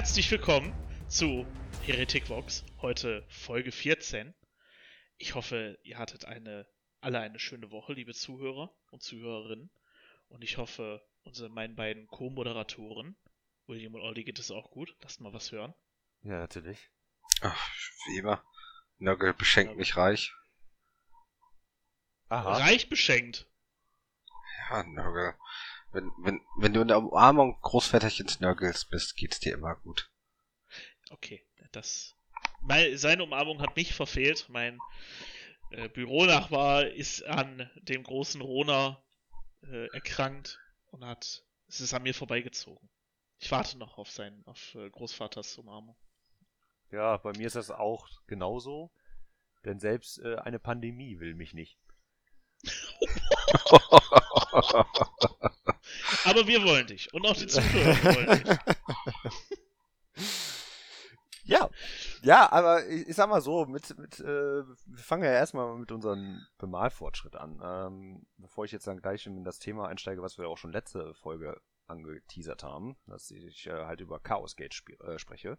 Herzlich willkommen zu Heretic Vox, heute Folge 14. Ich hoffe, ihr hattet eine, alle eine schöne Woche, liebe Zuhörer und Zuhörerinnen. Und ich hoffe, unsere meinen beiden Co-Moderatoren, William und Olli, geht es auch gut. Lasst mal was hören. Ja, natürlich. Ach, wie immer. Nörgel beschenkt mich reich. Aha. Reich beschenkt. Ja, Nörgel. Wenn, wenn, wenn du in der Umarmung Großväterchens Nörgels bist, geht's dir immer gut. Okay, das. Meine, seine Umarmung hat mich verfehlt. Mein äh, Büronachbar ist an dem großen Rona äh, erkrankt und hat. Es ist an mir vorbeigezogen. Ich warte noch auf seinen, auf äh, Großvaters Umarmung. Ja, bei mir ist das auch genauso. Denn selbst äh, eine Pandemie will mich nicht. Aber wir wollen dich. Und auch die Zuhörer wollen dich. Ja, ja, aber ich, ich sag mal so, mit, mit, äh, wir fangen ja erstmal mit unserem Bemalfortschritt an. Ähm, bevor ich jetzt dann gleich in das Thema einsteige, was wir auch schon letzte Folge angeteasert haben, dass ich äh, halt über Chaos Gate sp äh, spreche.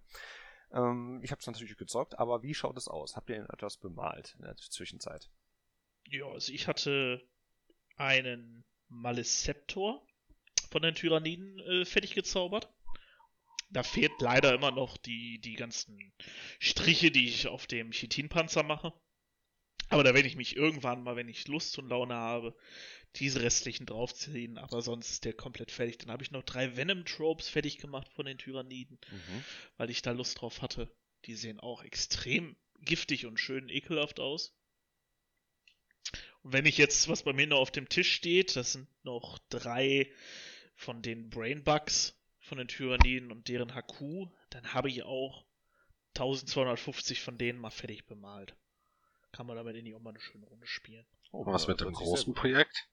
Ähm, ich habe es natürlich gezockt, aber wie schaut es aus? Habt ihr etwas bemalt in der Zwischenzeit? Ja, also ich hatte einen Maleceptor von den Tyranniden äh, fertig gezaubert. Da fehlt leider immer noch die, die ganzen Striche, die ich auf dem Chitinpanzer mache. Aber da werde ich mich irgendwann mal, wenn ich Lust und Laune habe, diese restlichen draufziehen. Aber sonst ist der komplett fertig. Dann habe ich noch drei Venom-Tropes fertig gemacht von den Tyranniden, mhm. weil ich da Lust drauf hatte. Die sehen auch extrem giftig und schön ekelhaft aus. Und wenn ich jetzt, was bei mir noch auf dem Tisch steht, das sind noch drei von den Brainbugs von den Tyranniden und deren HQ, dann habe ich auch 1250 von denen mal fertig bemalt. Kann man damit in die auch mal eine schöne Runde spielen. Oh, was mit dem großen Projekt?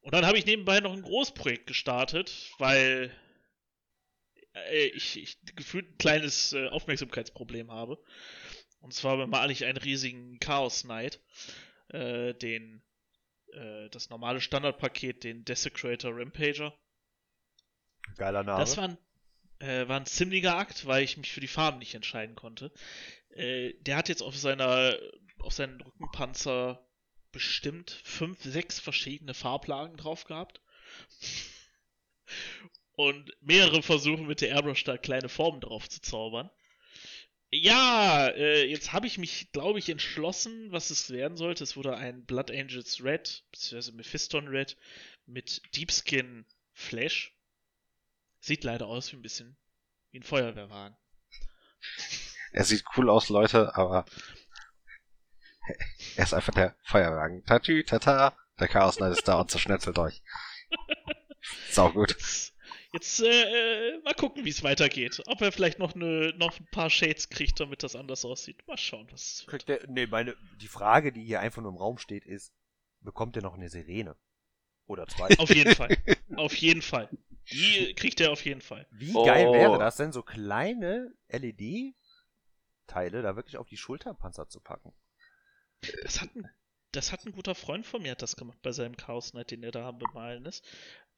Und dann habe ich nebenbei noch ein Großprojekt gestartet, weil äh, ich, ich gefühlt ein kleines äh, Aufmerksamkeitsproblem habe. Und zwar bemale ich einen riesigen Chaos Knight, äh, den äh, das normale Standardpaket, den Desecrator Rampager. Geiler Name. Das war ein, äh, war ein ziemlicher Akt, weil ich mich für die Farben nicht entscheiden konnte. Äh, der hat jetzt auf seiner, auf seinen Rückenpanzer bestimmt fünf, sechs verschiedene Farblagen drauf gehabt. Und mehrere Versuche mit der Airbrush da kleine Formen drauf zu zaubern. Ja, äh, jetzt habe ich mich, glaube ich, entschlossen, was es werden sollte. Es wurde ein Blood Angels Red, beziehungsweise Mephiston Red mit Deepskin Flash. Sieht leider aus wie ein bisschen wie ein Feuerwehrwagen. Er sieht cool aus, Leute, aber er ist einfach der Feuerwagen. Tatü, tata, der Chaos Knight ist da und zerschnetzelt euch. Sau gut. Jetzt äh, äh, mal gucken, wie es weitergeht. Ob er vielleicht noch, eine, noch ein paar Shades kriegt, damit das anders aussieht. Mal schauen, was kriegt der, Nee, meine, die Frage, die hier einfach nur im Raum steht, ist, bekommt er noch eine Sirene? Oder zwei? auf jeden Fall. Auf jeden Fall. Die kriegt er auf jeden Fall. Wie oh. geil wäre das denn, so kleine LED-Teile da wirklich auf die Schulterpanzer zu packen? Das hat ein, das hat ein guter Freund von mir hat das gemacht bei seinem Chaos Knight, den er da bemalen ist.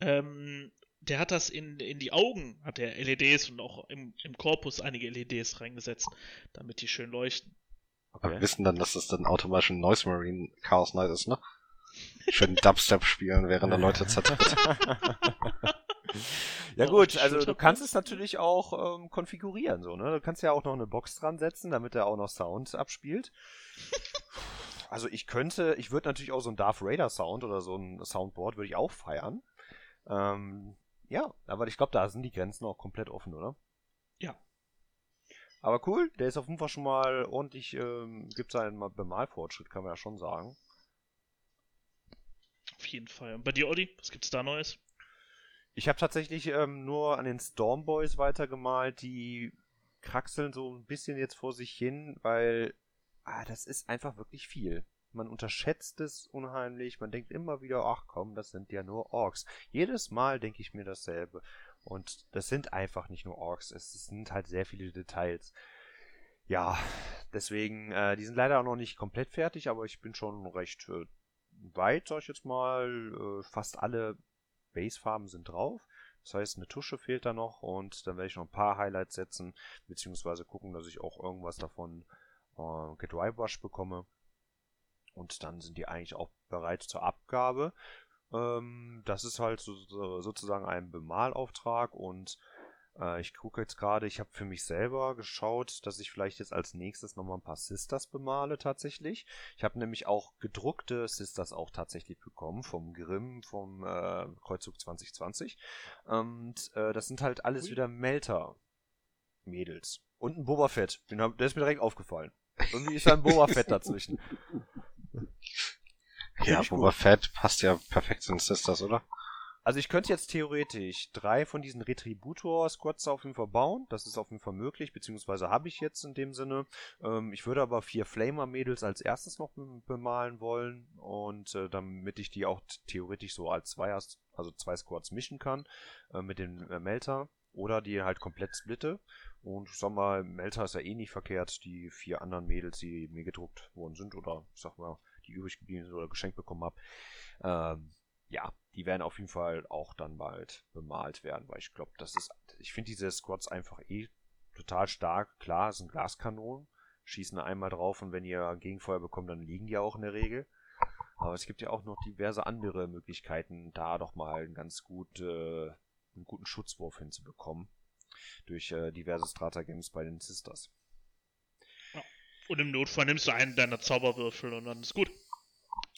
Ähm, der hat das in, in die Augen, hat er LEDs und auch im, im Korpus einige LEDs reingesetzt, damit die schön leuchten. Okay. Aber wir wissen dann, dass das dann automatisch ein Noise Marine Chaos Knight ist, ne? Schön Dubstep spielen, während der Leute zertritt. ja gut, also du kannst es natürlich auch ähm, konfigurieren, so, ne? Du kannst ja auch noch eine Box dran setzen, damit er auch noch Sound abspielt. Also ich könnte, ich würde natürlich auch so ein Darth Raider Sound oder so ein Soundboard würde ich auch feiern. Ähm, ja, aber ich glaube, da sind die Grenzen auch komplett offen, oder? Ja. Aber cool, der ist auf jeden Fall schon mal ordentlich, ähm, gibt seinen Bemalfortschritt, kann man ja schon sagen. Auf jeden Fall. Und bei dir, Olli, was gibt's da Neues? Ich habe tatsächlich ähm, nur an den Stormboys weitergemalt, die kraxeln so ein bisschen jetzt vor sich hin, weil ah, das ist einfach wirklich viel. Man unterschätzt es unheimlich. Man denkt immer wieder, ach komm, das sind ja nur Orks. Jedes Mal denke ich mir dasselbe. Und das sind einfach nicht nur Orks. Es sind halt sehr viele Details. Ja, deswegen, äh, die sind leider auch noch nicht komplett fertig, aber ich bin schon recht äh, weit, sag ich jetzt mal. Äh, fast alle Basefarben sind drauf. Das heißt, eine Tusche fehlt da noch und dann werde ich noch ein paar Highlights setzen, beziehungsweise gucken, dass ich auch irgendwas davon äh, gedrybrushed bekomme. Und dann sind die eigentlich auch bereit zur Abgabe. Ähm, das ist halt so, so, sozusagen ein Bemalauftrag und äh, ich gucke jetzt gerade, ich habe für mich selber geschaut, dass ich vielleicht jetzt als nächstes nochmal ein paar Sisters bemale tatsächlich. Ich habe nämlich auch gedruckte Sisters auch tatsächlich bekommen vom Grimm, vom äh, Kreuzzug 2020. Und äh, das sind halt alles wieder Melter-Mädels. Und ein Boba Fett. Den hab, der ist mir direkt aufgefallen. Irgendwie ist da ein Boba Fett dazwischen. Ja, Boba gut. Fett passt ja perfekt zu den Sisters, oder? Also ich könnte jetzt theoretisch drei von diesen Retributor-Squads auf jeden Fall bauen. Das ist auf jeden Fall möglich, beziehungsweise habe ich jetzt in dem Sinne. Ähm, ich würde aber vier Flamer-Mädels als erstes noch bemalen wollen. Und äh, damit ich die auch theoretisch so als zwei, also zwei Squads mischen kann äh, mit dem äh, Melter. Oder die halt komplett splitte. Und ich sag mal, Melter ist ja eh nicht verkehrt. Die vier anderen Mädels, die mir gedruckt worden sind oder ich sag mal, die übrig geblieben sind oder geschenkt bekommen habe. Ähm, ja, die werden auf jeden Fall auch dann bald bemalt werden, weil ich glaube, das ist, ich finde diese Squads einfach eh total stark. Klar, es sind Glaskanonen, schießen einmal drauf und wenn ihr Gegenfeuer bekommt, dann liegen die auch in der Regel. Aber es gibt ja auch noch diverse andere Möglichkeiten, da doch mal einen ganz gut, äh, einen guten Schutzwurf hinzubekommen. Durch äh, diverse Stratagems bei den Sisters. Und im Notfall nimmst du einen deiner Zauberwürfel und dann ist gut.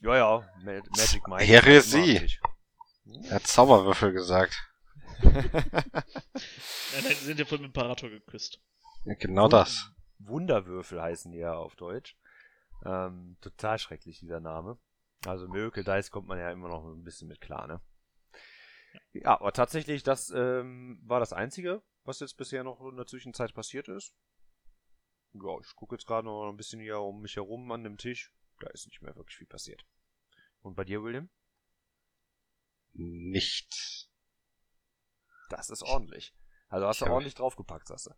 Ja, ja, Magic Mike. Heresie. Er hat Zauberwürfel gesagt. nein, nein, sind ja von dem Imperator geküsst. Ja, genau das. Wunderwürfel heißen die ja auf Deutsch. Ähm, total schrecklich, dieser Name. Also Miracle Dice kommt man ja immer noch ein bisschen mit klar, ne? Ja, aber tatsächlich, das ähm, war das Einzige, was jetzt bisher noch in der Zwischenzeit passiert ist. Ja, ich gucke jetzt gerade noch ein bisschen hier um mich herum an dem Tisch. Da ist nicht mehr wirklich viel passiert. Und bei dir, William? Nichts. Das ist ordentlich. Also hast du ordentlich draufgepackt, sagst du.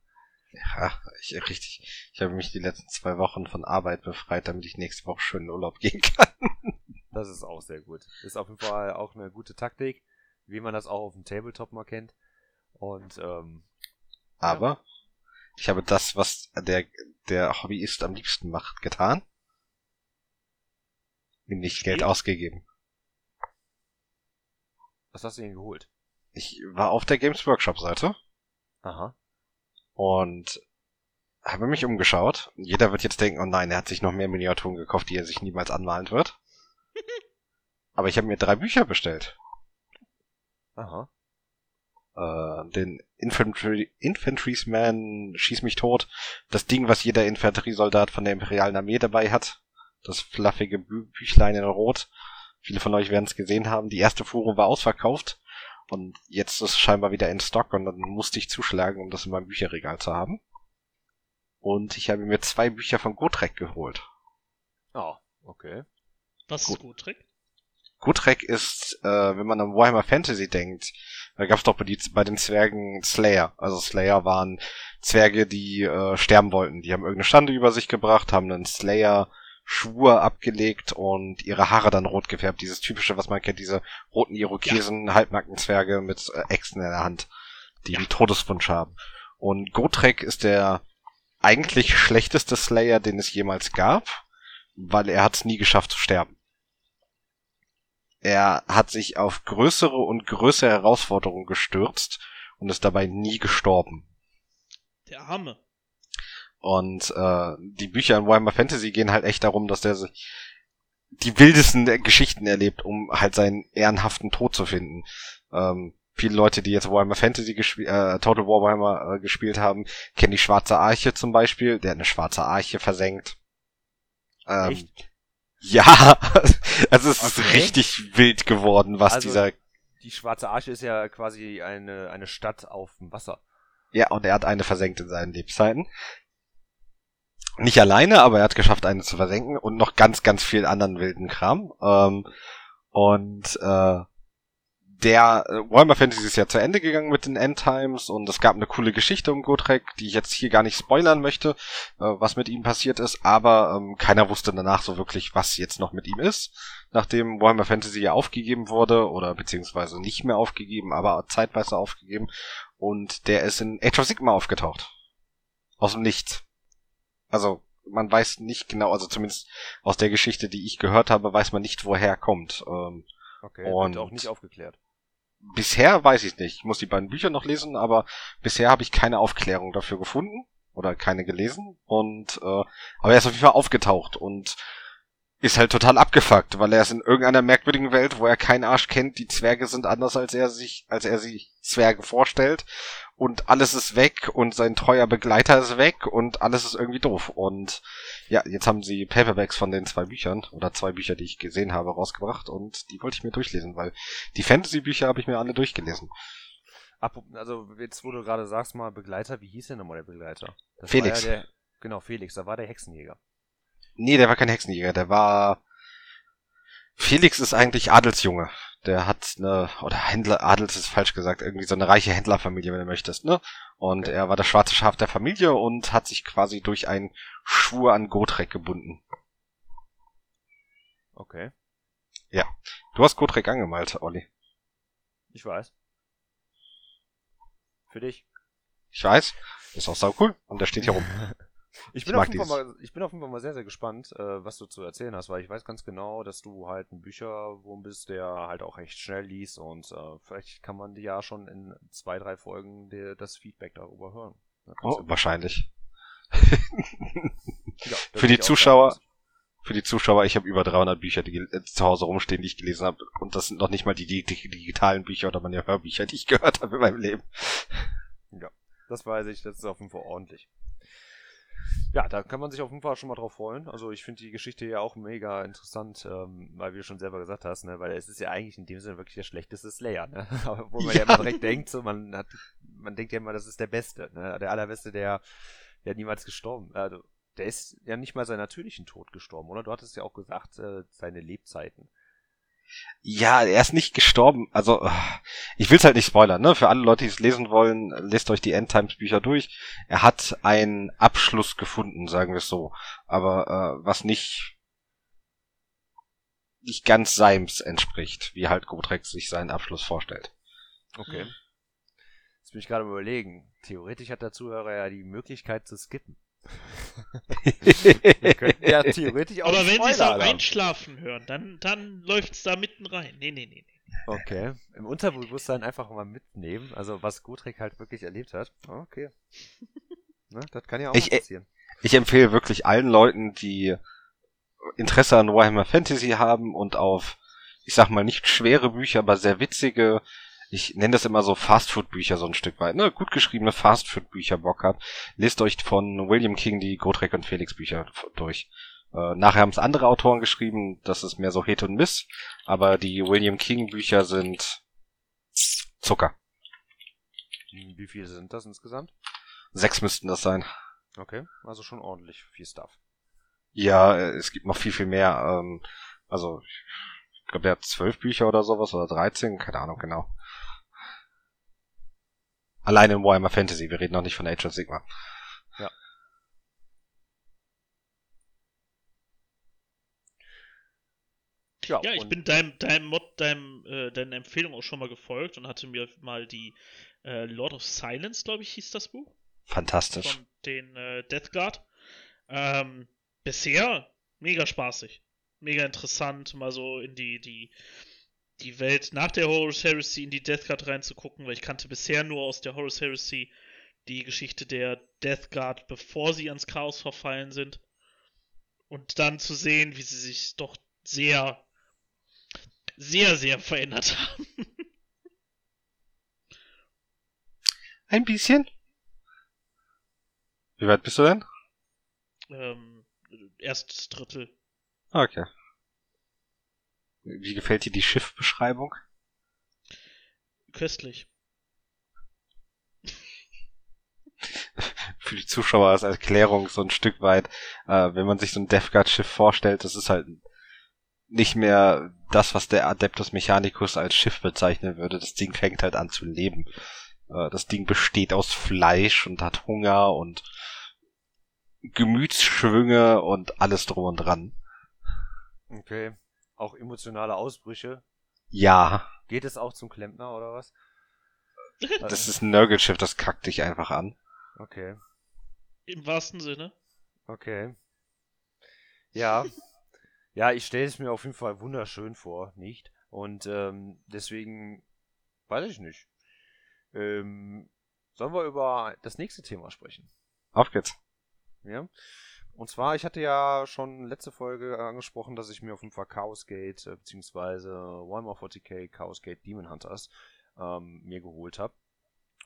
Ja, ich, richtig. Ich habe mich die letzten zwei Wochen von Arbeit befreit, damit ich nächste Woche schön in Urlaub gehen kann. Das ist auch sehr gut. Ist auf jeden Fall auch eine gute Taktik, wie man das auch auf dem Tabletop mal kennt. Und ähm, aber ja. ich habe das, was der der Hobbyist am liebsten macht, getan. Nämlich Geld ausgegeben. Was hast du denn geholt? Ich war auf der Games Workshop Seite. Aha. Und habe mich umgeschaut. Jeder wird jetzt denken, oh nein, er hat sich noch mehr Miniaturen gekauft, die er sich niemals anmalen wird. Aber ich habe mir drei Bücher bestellt. Aha. Äh, den Infantry, Infantry's Man schieß mich tot. Das Ding, was jeder Infanteriesoldat von der imperialen Armee dabei hat. Das fluffige Bü Büchlein in Rot. Viele von euch werden es gesehen haben. Die erste Fuhre war ausverkauft. Und jetzt ist es scheinbar wieder in Stock und dann musste ich zuschlagen, um das in meinem Bücherregal zu haben. Und ich habe mir zwei Bücher von Gotrek geholt. Oh, okay. Was ist Gotrek? Gotrek ist, äh, wenn man an Warhammer Fantasy denkt, da gab es doch bei, die, bei den Zwergen Slayer. Also Slayer waren Zwerge, die äh, sterben wollten. Die haben irgendeine Stande über sich gebracht, haben einen Slayer Schwur abgelegt und ihre Haare dann rot gefärbt. Dieses typische, was man kennt, diese roten Irokesen, ja. halbnackten Zwerge mit äh, Äxten in der Hand, die ja. einen Todeswunsch haben. Und Gotrek ist der eigentlich schlechteste Slayer, den es jemals gab, weil er hat es nie geschafft zu sterben. Er hat sich auf größere und größere Herausforderungen gestürzt und ist dabei nie gestorben. Der Arme. Und äh, die Bücher in Warhammer Fantasy gehen halt echt darum, dass der sich die wildesten Geschichten erlebt, um halt seinen ehrenhaften Tod zu finden. Ähm, viele Leute, die jetzt Warhammer Fantasy gespielt, äh, Total War Warhammer äh, gespielt haben, kennen die Schwarze Arche zum Beispiel. Der hat eine Schwarze Arche versenkt. Ähm, Echt? Ja, also es okay. ist richtig wild geworden, was also, dieser. Die Schwarze Arche ist ja quasi eine, eine Stadt auf dem Wasser. Ja, und er hat eine versenkt in seinen Lebzeiten. Nicht alleine, aber er hat geschafft, eine zu versenken und noch ganz, ganz viel anderen wilden Kram. Ähm, und äh, der äh, Warhammer Fantasy ist ja zu Ende gegangen mit den Endtimes und es gab eine coole Geschichte um Gotrek, die ich jetzt hier gar nicht spoilern möchte, äh, was mit ihm passiert ist, aber ähm, keiner wusste danach so wirklich, was jetzt noch mit ihm ist, nachdem Warhammer Fantasy ja aufgegeben wurde oder beziehungsweise nicht mehr aufgegeben, aber zeitweise aufgegeben und der ist in Age of Sigma aufgetaucht. Aus dem Nichts. Also man weiß nicht genau, also zumindest aus der Geschichte, die ich gehört habe, weiß man nicht, woher er kommt. Ähm, okay, und auch nicht aufgeklärt. Bisher weiß ich nicht. Ich muss die beiden Bücher noch lesen, aber bisher habe ich keine Aufklärung dafür gefunden oder keine gelesen. Und äh, aber er ist auf jeden Fall aufgetaucht und ist halt total abgefuckt, weil er ist in irgendeiner merkwürdigen Welt, wo er keinen Arsch kennt. Die Zwerge sind anders als er sich, als er sich Zwerge vorstellt und alles ist weg und sein treuer Begleiter ist weg und alles ist irgendwie doof. Und ja, jetzt haben sie Paperbacks von den zwei Büchern oder zwei Bücher, die ich gesehen habe, rausgebracht und die wollte ich mir durchlesen, weil die Fantasy-Bücher habe ich mir alle durchgelesen. Also jetzt, wo du gerade sagst mal Begleiter, wie hieß denn nochmal der Begleiter? Das Felix. Ja der, genau, Felix, da war der Hexenjäger. Nee, der war kein Hexenjäger, der war Felix ist eigentlich Adelsjunge der hat eine, oder Händler, Adels ist falsch gesagt, irgendwie so eine reiche Händlerfamilie, wenn du möchtest, ne? Und er war das schwarze Schaf der Familie und hat sich quasi durch einen Schwur an Gotrek gebunden. Okay. Ja. Du hast Gotrek angemalt, Olli. Ich weiß. Für dich. Ich weiß. Ist auch sau cool. Und der steht hier rum. Ich bin, ich, auf jeden Fall mal, ich bin auf jeden Fall mal sehr, sehr gespannt, äh, was du zu erzählen hast, weil ich weiß ganz genau, dass du halt ein Bücherwurm bist, der halt auch echt schnell liest und äh, vielleicht kann man dir ja schon in zwei, drei Folgen dir das Feedback darüber hören. Oh, wahrscheinlich. ja, für die Zuschauer, für die Zuschauer, ich habe über 300 Bücher die, äh, zu Hause rumstehen, die ich gelesen habe und das sind noch nicht mal die, die, die digitalen Bücher oder meine Hörbücher, die ich gehört habe in meinem Leben. Ja, das weiß ich, das ist auf jeden Fall ordentlich. Ja, da kann man sich auf jeden Fall schon mal drauf freuen. Also ich finde die Geschichte ja auch mega interessant, ähm, weil wie du schon selber gesagt hast, ne, weil es ist ja eigentlich in dem Sinne wirklich der schlechteste Slayer, ne? Aber wo man ja, ja immer direkt denkt, so man hat, man denkt ja immer, das ist der Beste, ne? Der allerbeste, der, der niemals gestorben. Also der ist ja nicht mal seinen natürlichen Tod gestorben, oder? Du hattest ja auch gesagt, äh, seine Lebzeiten. Ja, er ist nicht gestorben. Also, ich will's halt nicht spoilern, ne? Für alle Leute, die es lesen wollen, lest euch die Endtimes-Bücher durch. Er hat einen Abschluss gefunden, sagen wir es so. Aber äh, was nicht nicht ganz Seims entspricht, wie halt Gotrex sich seinen Abschluss vorstellt. Okay. Jetzt bin ich gerade überlegen. Theoretisch hat der Zuhörer ja die Möglichkeit zu skippen. Ja theoretisch auch Aber wenn sie es am Einschlafen hören, dann, dann läuft's da mitten rein. Nee, nee, nee, nee. Okay. Im Unterbewusstsein einfach mal mitnehmen, also was Gutrek halt wirklich erlebt hat. Okay. ne, das kann ja auch ich, äh, passieren. Ich empfehle wirklich allen Leuten, die Interesse an Warhammer Fantasy haben und auf, ich sag mal, nicht schwere Bücher, aber sehr witzige, ich nenne das immer so Fastfood-Bücher so ein Stück weit, ne? Gut geschriebene Fastfood-Bücher Bock habt, lest euch von William King die Gotrek und Felix Bücher durch. Äh, nachher haben es andere Autoren geschrieben, das ist mehr so Hit und Miss, aber die William King Bücher sind Zucker. Wie viele sind das insgesamt? Sechs müssten das sein. Okay, also schon ordentlich viel Stuff. Ja, es gibt noch viel, viel mehr. Ähm, also, ich glaube, der hat zwölf Bücher oder sowas oder dreizehn, keine Ahnung genau. Alleine in Warhammer Fantasy, wir reden noch nicht von Age of Sigma. Ja. Ja, ja ich bin deinem, deinem Mod, deinem, äh, deiner Empfehlung auch schon mal gefolgt und hatte mir mal die äh, Lord of Silence, glaube ich, hieß das Buch. Fantastisch. Von den äh, Death Guard. Ähm, bisher mega spaßig. Mega interessant, mal so in die, die die Welt nach der Horus Heresy in die Death Guard reinzugucken, weil ich kannte bisher nur aus der Horus Heresy die Geschichte der Death Guard, bevor sie ans Chaos verfallen sind. Und dann zu sehen, wie sie sich doch sehr, sehr, sehr verändert haben. Ein bisschen. Wie weit bist du denn? Ähm, erstes Drittel. Okay. Wie gefällt dir die Schiffbeschreibung? Köstlich. Für die Zuschauer als Erklärung so ein Stück weit, äh, wenn man sich so ein Death Guard Schiff vorstellt, das ist halt nicht mehr das, was der Adeptus Mechanicus als Schiff bezeichnen würde. Das Ding fängt halt an zu leben. Äh, das Ding besteht aus Fleisch und hat Hunger und Gemütsschwünge und alles drum und dran. Okay. Auch emotionale Ausbrüche. Ja. Geht es auch zum Klempner oder was? Das ist ein Nörgelschiff, das kackt dich einfach an. Okay. Im wahrsten Sinne. Okay. Ja. ja, ich stelle es mir auf jeden Fall wunderschön vor, nicht? Und ähm, deswegen weiß ich nicht. Ähm, sollen wir über das nächste Thema sprechen? Auf geht's. Ja. Und zwar, ich hatte ja schon letzte Folge angesprochen, dass ich mir auf jeden Fall Chaos Gate äh, beziehungsweise Warhammer 40k Chaos Gate Demon Hunters ähm, mir geholt habe.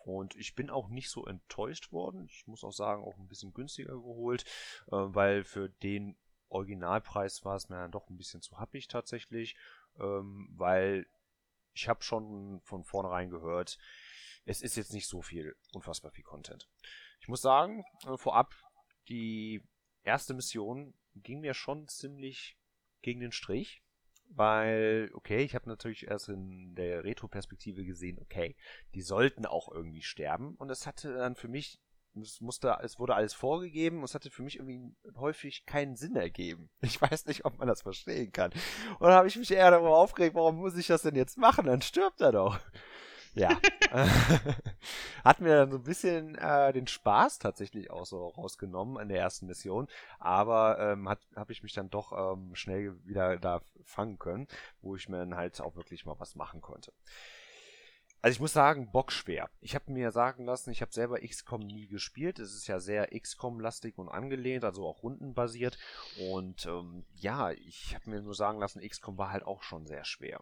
Und ich bin auch nicht so enttäuscht worden. Ich muss auch sagen, auch ein bisschen günstiger geholt, äh, weil für den Originalpreis war es mir dann doch ein bisschen zu happig tatsächlich, ähm, weil ich habe schon von vornherein gehört, es ist jetzt nicht so viel, unfassbar viel Content. Ich muss sagen, äh, vorab, die erste Mission ging mir schon ziemlich gegen den Strich. Weil, okay, ich habe natürlich erst in der Retro-Perspektive gesehen, okay, die sollten auch irgendwie sterben. Und es hatte dann für mich, es musste, es wurde alles vorgegeben und es hatte für mich irgendwie häufig keinen Sinn ergeben. Ich weiß nicht, ob man das verstehen kann. Und dann habe ich mich eher darüber aufgeregt, warum muss ich das denn jetzt machen? Dann stirbt er doch. Ja. Hat mir dann so ein bisschen äh, den Spaß tatsächlich auch so rausgenommen in der ersten Mission. Aber ähm, habe ich mich dann doch ähm, schnell wieder da fangen können, wo ich mir dann halt auch wirklich mal was machen konnte. Also ich muss sagen, bockschwer. Ich habe mir sagen lassen, ich habe selber XCOM nie gespielt. Es ist ja sehr XCOM-lastig und angelehnt, also auch rundenbasiert. Und ähm, ja, ich habe mir nur sagen lassen, XCOM war halt auch schon sehr schwer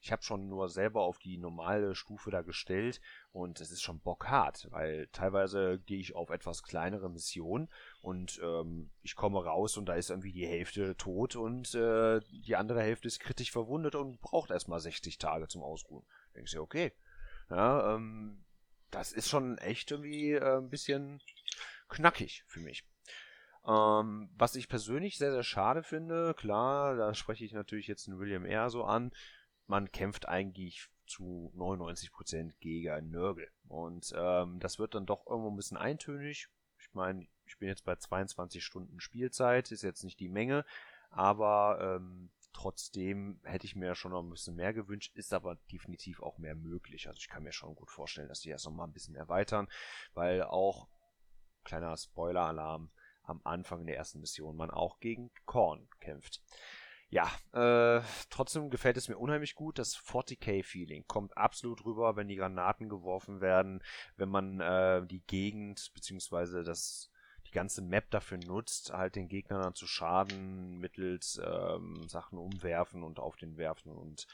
ich, habe schon nur selber auf die normale Stufe da gestellt und es ist schon bockhart, weil teilweise gehe ich auf etwas kleinere Missionen und ähm, ich komme raus und da ist irgendwie die Hälfte tot und äh, die andere Hälfte ist kritisch verwundet und braucht erstmal 60 Tage zum Ausruhen. Denkst du, okay. Ja, ähm, das ist schon echt irgendwie äh, ein bisschen knackig für mich. Ähm, was ich persönlich sehr, sehr schade finde, klar, da spreche ich natürlich jetzt den William R. so an, man kämpft eigentlich zu 99% gegen Nörgel. Und ähm, das wird dann doch irgendwo ein bisschen eintönig. Ich meine, ich bin jetzt bei 22 Stunden Spielzeit, ist jetzt nicht die Menge, aber ähm, trotzdem hätte ich mir schon noch ein bisschen mehr gewünscht, ist aber definitiv auch mehr möglich. Also ich kann mir schon gut vorstellen, dass die erst noch mal ein bisschen erweitern, weil auch, kleiner Spoiler-Alarm, am Anfang der ersten Mission man auch gegen Korn kämpft ja, äh, trotzdem gefällt es mir unheimlich gut. Das 40k-Feeling kommt absolut rüber, wenn die Granaten geworfen werden, wenn man äh, die Gegend beziehungsweise das die ganze Map dafür nutzt, halt den Gegnern dann zu schaden mittels ähm, Sachen umwerfen und auf den werfen und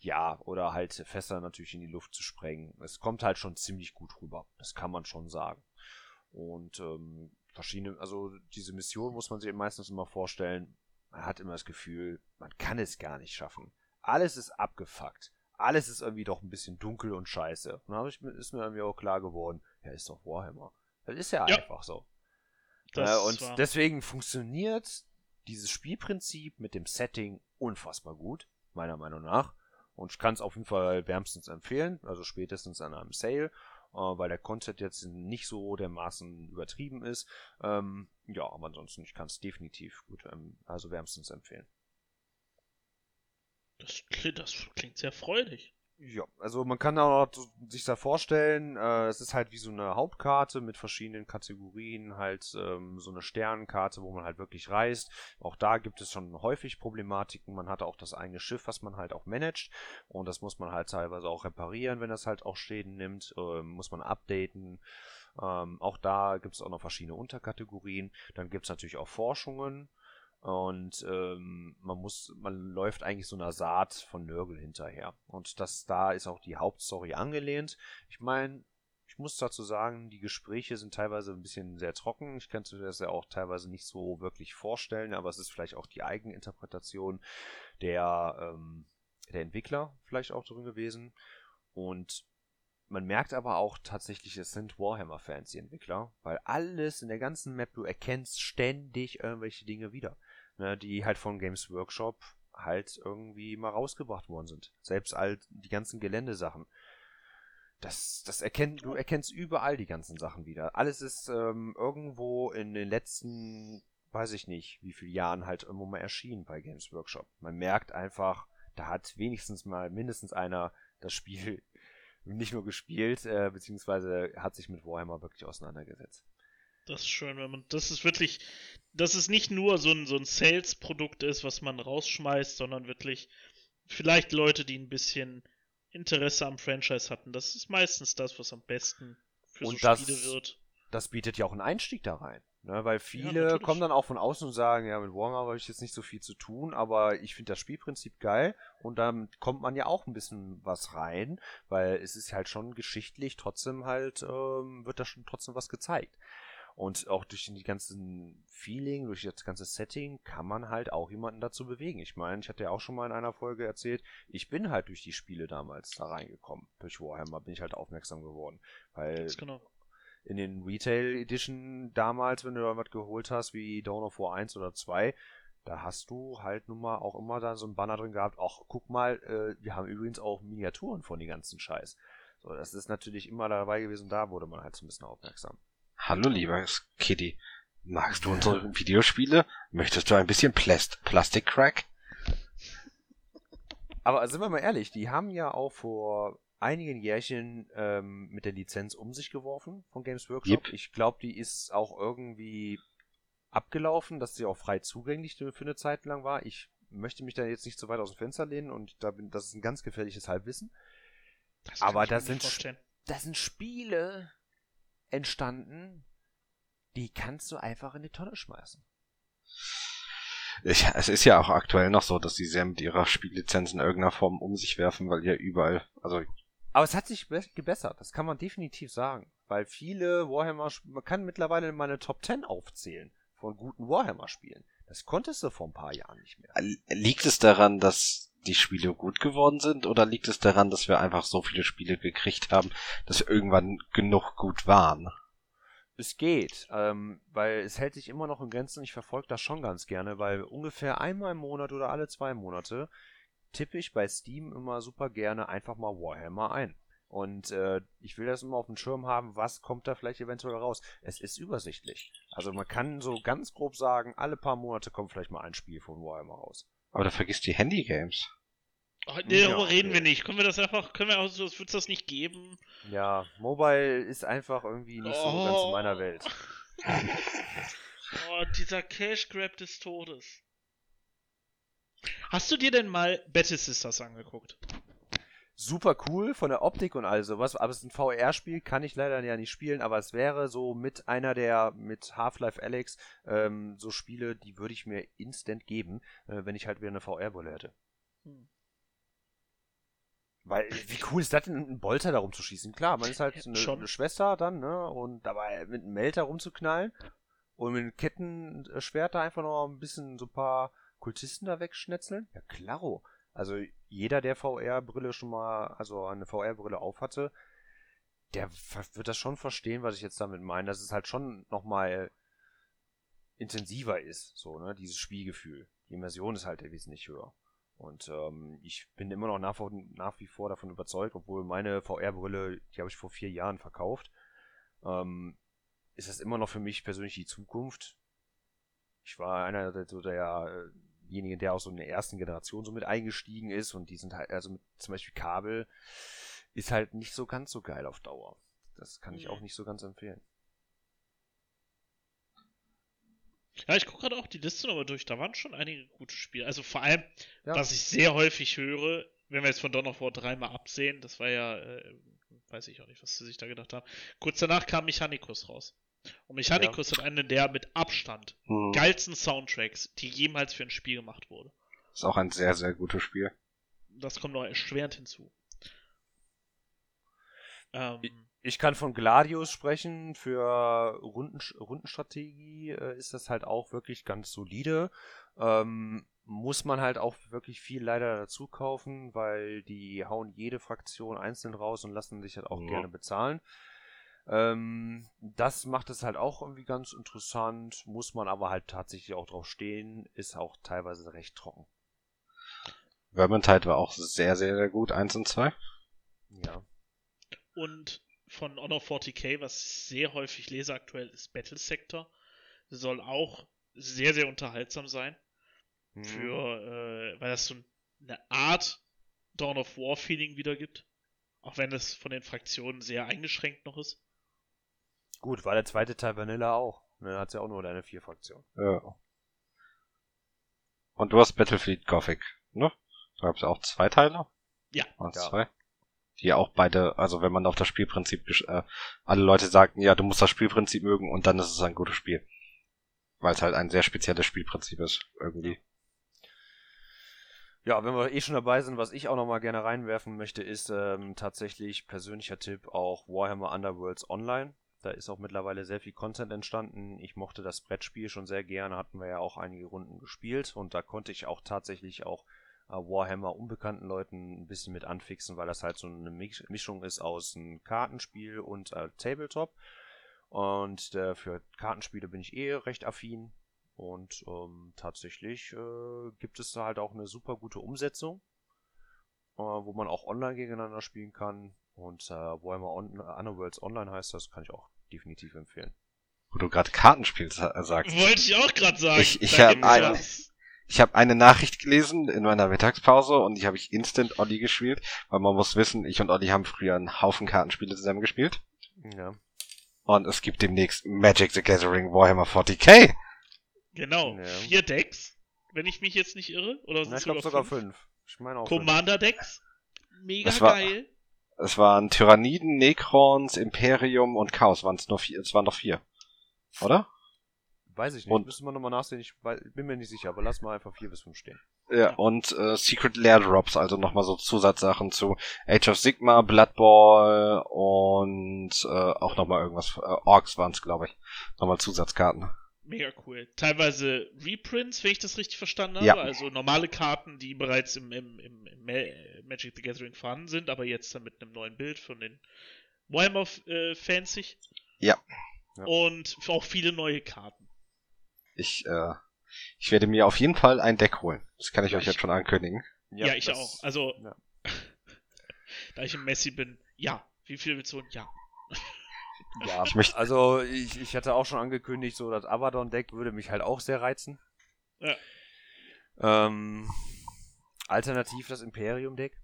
ja, oder halt Fässer natürlich in die Luft zu sprengen. Es kommt halt schon ziemlich gut rüber. Das kann man schon sagen. Und ähm, verschiedene, also diese Mission muss man sich meistens immer vorstellen, man hat immer das Gefühl, man kann es gar nicht schaffen. Alles ist abgefuckt. Alles ist irgendwie doch ein bisschen dunkel und scheiße. Und dann ist mir irgendwie auch klar geworden, ja, ist doch Warhammer. Das ist ja, ja. einfach so. Äh, und war... deswegen funktioniert dieses Spielprinzip mit dem Setting unfassbar gut, meiner Meinung nach. Und ich kann es auf jeden Fall wärmstens empfehlen, also spätestens an einem Sale äh, weil der Content jetzt nicht so dermaßen übertrieben ist. Ähm, ja, aber ansonsten, ich kann es definitiv gut, ähm, also wärmstens empfehlen. Das, das klingt sehr freudig. Ja, also man kann auch sich da vorstellen, äh, es ist halt wie so eine Hauptkarte mit verschiedenen Kategorien, halt ähm, so eine Sternenkarte, wo man halt wirklich reist. Auch da gibt es schon häufig Problematiken. Man hat auch das eigene Schiff, was man halt auch managt und das muss man halt teilweise auch reparieren, wenn das halt auch Schäden nimmt, ähm, muss man updaten. Ähm, auch da gibt es auch noch verschiedene Unterkategorien. Dann gibt es natürlich auch Forschungen. Und ähm, man muss, man läuft eigentlich so einer Saat von Nörgel hinterher. Und das da ist auch die Hauptstory angelehnt. Ich meine, ich muss dazu sagen, die Gespräche sind teilweise ein bisschen sehr trocken. Ich könnte das ja auch teilweise nicht so wirklich vorstellen, aber es ist vielleicht auch die Eigeninterpretation der, ähm, der Entwickler vielleicht auch drin gewesen. Und man merkt aber auch tatsächlich, es sind Warhammer-Fans, die Entwickler, weil alles in der ganzen Map, du erkennst ständig irgendwelche Dinge wieder. Ne, die halt von Games Workshop halt irgendwie mal rausgebracht worden sind. Selbst all die ganzen Geländesachen. Das, das erkennt, du erkennst überall die ganzen Sachen wieder. Alles ist ähm, irgendwo in den letzten, weiß ich nicht, wie viele Jahren halt irgendwo mal erschienen bei Games Workshop. Man merkt einfach, da hat wenigstens mal mindestens einer das Spiel nicht nur gespielt, äh, beziehungsweise hat sich mit Warhammer wirklich auseinandergesetzt. Das ist schön, wenn man. Das ist wirklich. Dass es nicht nur so ein, so ein Sales-Produkt ist, was man rausschmeißt, sondern wirklich vielleicht Leute, die ein bisschen Interesse am Franchise hatten. Das ist meistens das, was am besten für Und so das- Spiele wird. Das bietet ja auch einen Einstieg da rein. Ne? Weil viele natürlich. kommen dann auch von außen und sagen, ja, mit Warhammer habe ich jetzt nicht so viel zu tun, aber ich finde das Spielprinzip geil und dann kommt man ja auch ein bisschen was rein, weil es ist halt schon geschichtlich trotzdem halt, ähm, wird da schon trotzdem was gezeigt. Und auch durch die ganzen Feeling, durch das ganze Setting kann man halt auch jemanden dazu bewegen. Ich meine, ich hatte ja auch schon mal in einer Folge erzählt, ich bin halt durch die Spiele damals da reingekommen. Durch Warhammer bin ich halt aufmerksam geworden. Weil genau. in den Retail Edition damals, wenn du da was geholt hast, wie Dawn of War 1 oder 2, da hast du halt nun mal auch immer da so ein Banner drin gehabt, ach, guck mal, äh, wir haben übrigens auch Miniaturen von den ganzen Scheiß. So, das ist natürlich immer dabei gewesen, da wurde man halt so ein bisschen aufmerksam. Hallo, lieber Kitty. Magst du unsere Videospiele? Möchtest du ein bisschen Plast Plastic Crack? Aber sind wir mal ehrlich, die haben ja auch vor einigen Jährchen ähm, mit der Lizenz um sich geworfen von Games Workshop. Yep. Ich glaube, die ist auch irgendwie abgelaufen, dass sie auch frei zugänglich für eine Zeit lang war. Ich möchte mich da jetzt nicht so weit aus dem Fenster lehnen und da bin, das ist ein ganz gefährliches Halbwissen. Das Aber ich da mir nicht sind vorstellen. Da sind Spiele entstanden, die kannst du einfach in die Tonne schmeißen. Ich, es ist ja auch aktuell noch so, dass sie sehr mit ihrer Spiellizenz in irgendeiner Form um sich werfen, weil ja überall, also Aber es hat sich be- gebessert, das kann man definitiv sagen. Weil viele Warhammer, man kann mittlerweile mal eine Top 10 aufzählen von guten Warhammer-Spielen. Das konntest du vor ein paar Jahren nicht mehr. liegt es daran, dass die Spiele gut geworden sind oder liegt es daran, dass wir einfach so viele Spiele gekriegt haben, dass irgendwann genug gut waren? Es geht, ähm, weil es hält sich immer noch in Grenzen. Ich verfolge das schon ganz gerne, weil ungefähr einmal im Monat oder alle zwei Monate tippe ich bei Steam immer super gerne einfach mal Warhammer ein. Und äh, ich will das immer auf dem Schirm haben, was kommt da vielleicht eventuell raus. Es ist übersichtlich. Also man kann so ganz grob sagen, alle paar Monate kommt vielleicht mal ein Spiel von Warhammer raus. Aber da vergisst die Handy-Games. Oh, nee, darüber Ja, reden okay. wir nicht. Können wir das einfach, können wir auch so, wird es das nicht geben? Ja, Mobile ist einfach irgendwie nicht so ganz in meiner Welt. Oh, dieser Cash Grab des Todes. Hast du dir denn mal Battle Sisters angeguckt? Super cool von der Optik und all sowas, aber es ist ein VR-Spiel, kann ich leider ja nicht spielen, aber es wäre so mit einer der, mit Half-Life Alex, ähm, so Spiele, die würde ich mir instant geben, äh, wenn ich halt wieder eine VR-Brille hätte. Hm. Weil, wie cool ist das denn, einen Bolter da rumzuschießen? Klar, man ist halt eine, schon. eine Schwester dann, ne, und dabei mit einem Melter rumzuknallen und mit einem Kettenschwert da einfach noch ein bisschen so ein paar Kultisten da wegschnetzeln. Ja, klaro. Also jeder, der VR-Brille schon mal, also eine VR-Brille aufhatte, der wird das schon verstehen, was ich jetzt damit meine, dass es halt schon nochmal intensiver ist, so, ne, dieses Spielgefühl. Die Immersion ist halt wesentlich höher. Und ähm, ich bin immer noch nach, nach wie vor davon überzeugt, obwohl meine VR-Brille, die habe ich vor vier Jahren verkauft, ähm, ist das immer noch für mich persönlich die Zukunft. Ich war einer der, so der, derjenige, der aus so einer ersten Generation so mit eingestiegen ist und die sind halt, also mit zum Beispiel Kabel, ist halt nicht so ganz so geil auf Dauer. Das kann ich Mhm. auch nicht so ganz empfehlen. Ja, ich gucke gerade auch die Liste nochmal durch. Da waren schon einige gute Spiele. Also vor allem, Ja. was ich sehr häufig höre, wenn wir jetzt von Dawn of War 3 mal absehen, das war ja, äh, weiß ich auch nicht, was sie sich da gedacht haben. Kurz danach kam Mechanicus raus. Und Mechanicus hat einen der mit Abstand Hm. geilsten Soundtracks, die jemals für ein Spiel gemacht wurde. Ist auch ein sehr, sehr gutes Spiel. Das kommt noch erschwerend hinzu. Ähm, Ich kann von Gladius sprechen. Für Runden, Rundenstrategie äh, ist das halt auch wirklich ganz solide. Ähm, muss man halt auch wirklich viel leider dazu kaufen, weil die hauen jede Fraktion einzeln raus und lassen sich halt auch Ja. gerne bezahlen. Ähm, das macht es halt auch irgendwie ganz interessant, muss man aber halt tatsächlich auch drauf stehen, ist auch teilweise recht trocken. Vermintide war auch sehr, sehr, sehr gut, 1 und 2. Ja. Und von Honor 40k, was ich sehr häufig lese aktuell, ist Battle Sector. Soll auch sehr, sehr unterhaltsam sein. Mhm. Für, äh, weil das so eine Art Dawn of War Feeling wiedergibt. Auch wenn es von den Fraktionen sehr eingeschränkt noch ist. Gut, war der zweite Teil Vanilla auch. Ne, hat ja auch nur deine vier Fraktionen. Ja. Und du hast Battlefield Gothic, ne? Da gab's ja auch zwei Teile. Ja. Oder Ja. zwei. Die auch beide, also wenn man auf das Spielprinzip, gesch- äh, alle Leute sagten, ja, du musst das Spielprinzip mögen und dann ist es ein gutes Spiel. Weil es halt ein sehr spezielles Spielprinzip ist, irgendwie. Ja, wenn wir eh schon dabei sind, was ich auch nochmal gerne reinwerfen möchte, ist ähm, tatsächlich persönlicher Tipp auch Warhammer Underworlds Online. Da ist auch mittlerweile sehr viel Content entstanden. Ich mochte das Brettspiel schon sehr gerne, hatten wir ja auch einige Runden gespielt und da konnte ich auch tatsächlich auch äh, Warhammer unbekannten Leuten ein bisschen mit anfixen, weil das halt so eine Mischung ist aus einem Kartenspiel und äh, Tabletop. Und äh, für Kartenspiele bin ich eh recht affin. Und ähm, tatsächlich äh, gibt es da halt auch eine super gute Umsetzung, äh, wo man auch online gegeneinander spielen kann. Und äh, Warhammer On Underworlds Online heißt das, kann ich auch definitiv empfehlen. Wo du gerade Kartenspiel sa- sagst. Wollte ich auch gerade sagen. Ich- ich Da hab gibt's eine- was. Ich habe eine Nachricht gelesen in meiner Mittagspause und die habe ich instant Olli gespielt, weil man muss wissen, ich und Olli haben früher einen Haufen Kartenspiele zusammen gespielt. Ja. Und es gibt demnächst Magic the Gathering Warhammer 40k. Genau. Ja. Vier Decks, wenn ich mich jetzt nicht irre. Oder Na, sind ich glaube sogar fünf. Ich meine auch fünf. Commander-Decks. Mega Das war- geil. Es waren Tyranniden, Necrons, Imperium und Chaos. Waren es nur vier? Es waren noch vier. Oder? Weiß ich nicht. Und- Müssen wir nochmal nachsehen. Ich bin mir nicht sicher, aber lass mal einfach vier bis fünf stehen. Ja, und äh, Secret Lair Drops, also nochmal so Zusatzsachen zu Age of Sigma, Blood Bowl und äh, auch nochmal irgendwas. Äh, Orks waren es, glaube ich. Nochmal Zusatzkarten. Mega cool. Teilweise Reprints, wenn ich das richtig verstanden habe. Ja. Also normale Karten, die bereits im, im, im, im Magic the Gathering vorhanden sind, aber jetzt dann mit einem neuen Bild von den Warhammer-Fans sich. Ja. Ja. Und auch viele neue Karten. Ich, äh, ich werde mir auf jeden Fall ein Deck holen. Das kann ich Ja, euch ich- jetzt schon ankündigen. Ja, ich das- auch. Also, ja. da ich im Messi bin, ja. Wie viel willst du? holen? Ja. Ja, Ich möchte- also ich, ich hatte auch schon angekündigt, so das Abaddon-Deck würde mich halt auch sehr reizen. Ja. Ähm, alternativ das Imperium-Deck.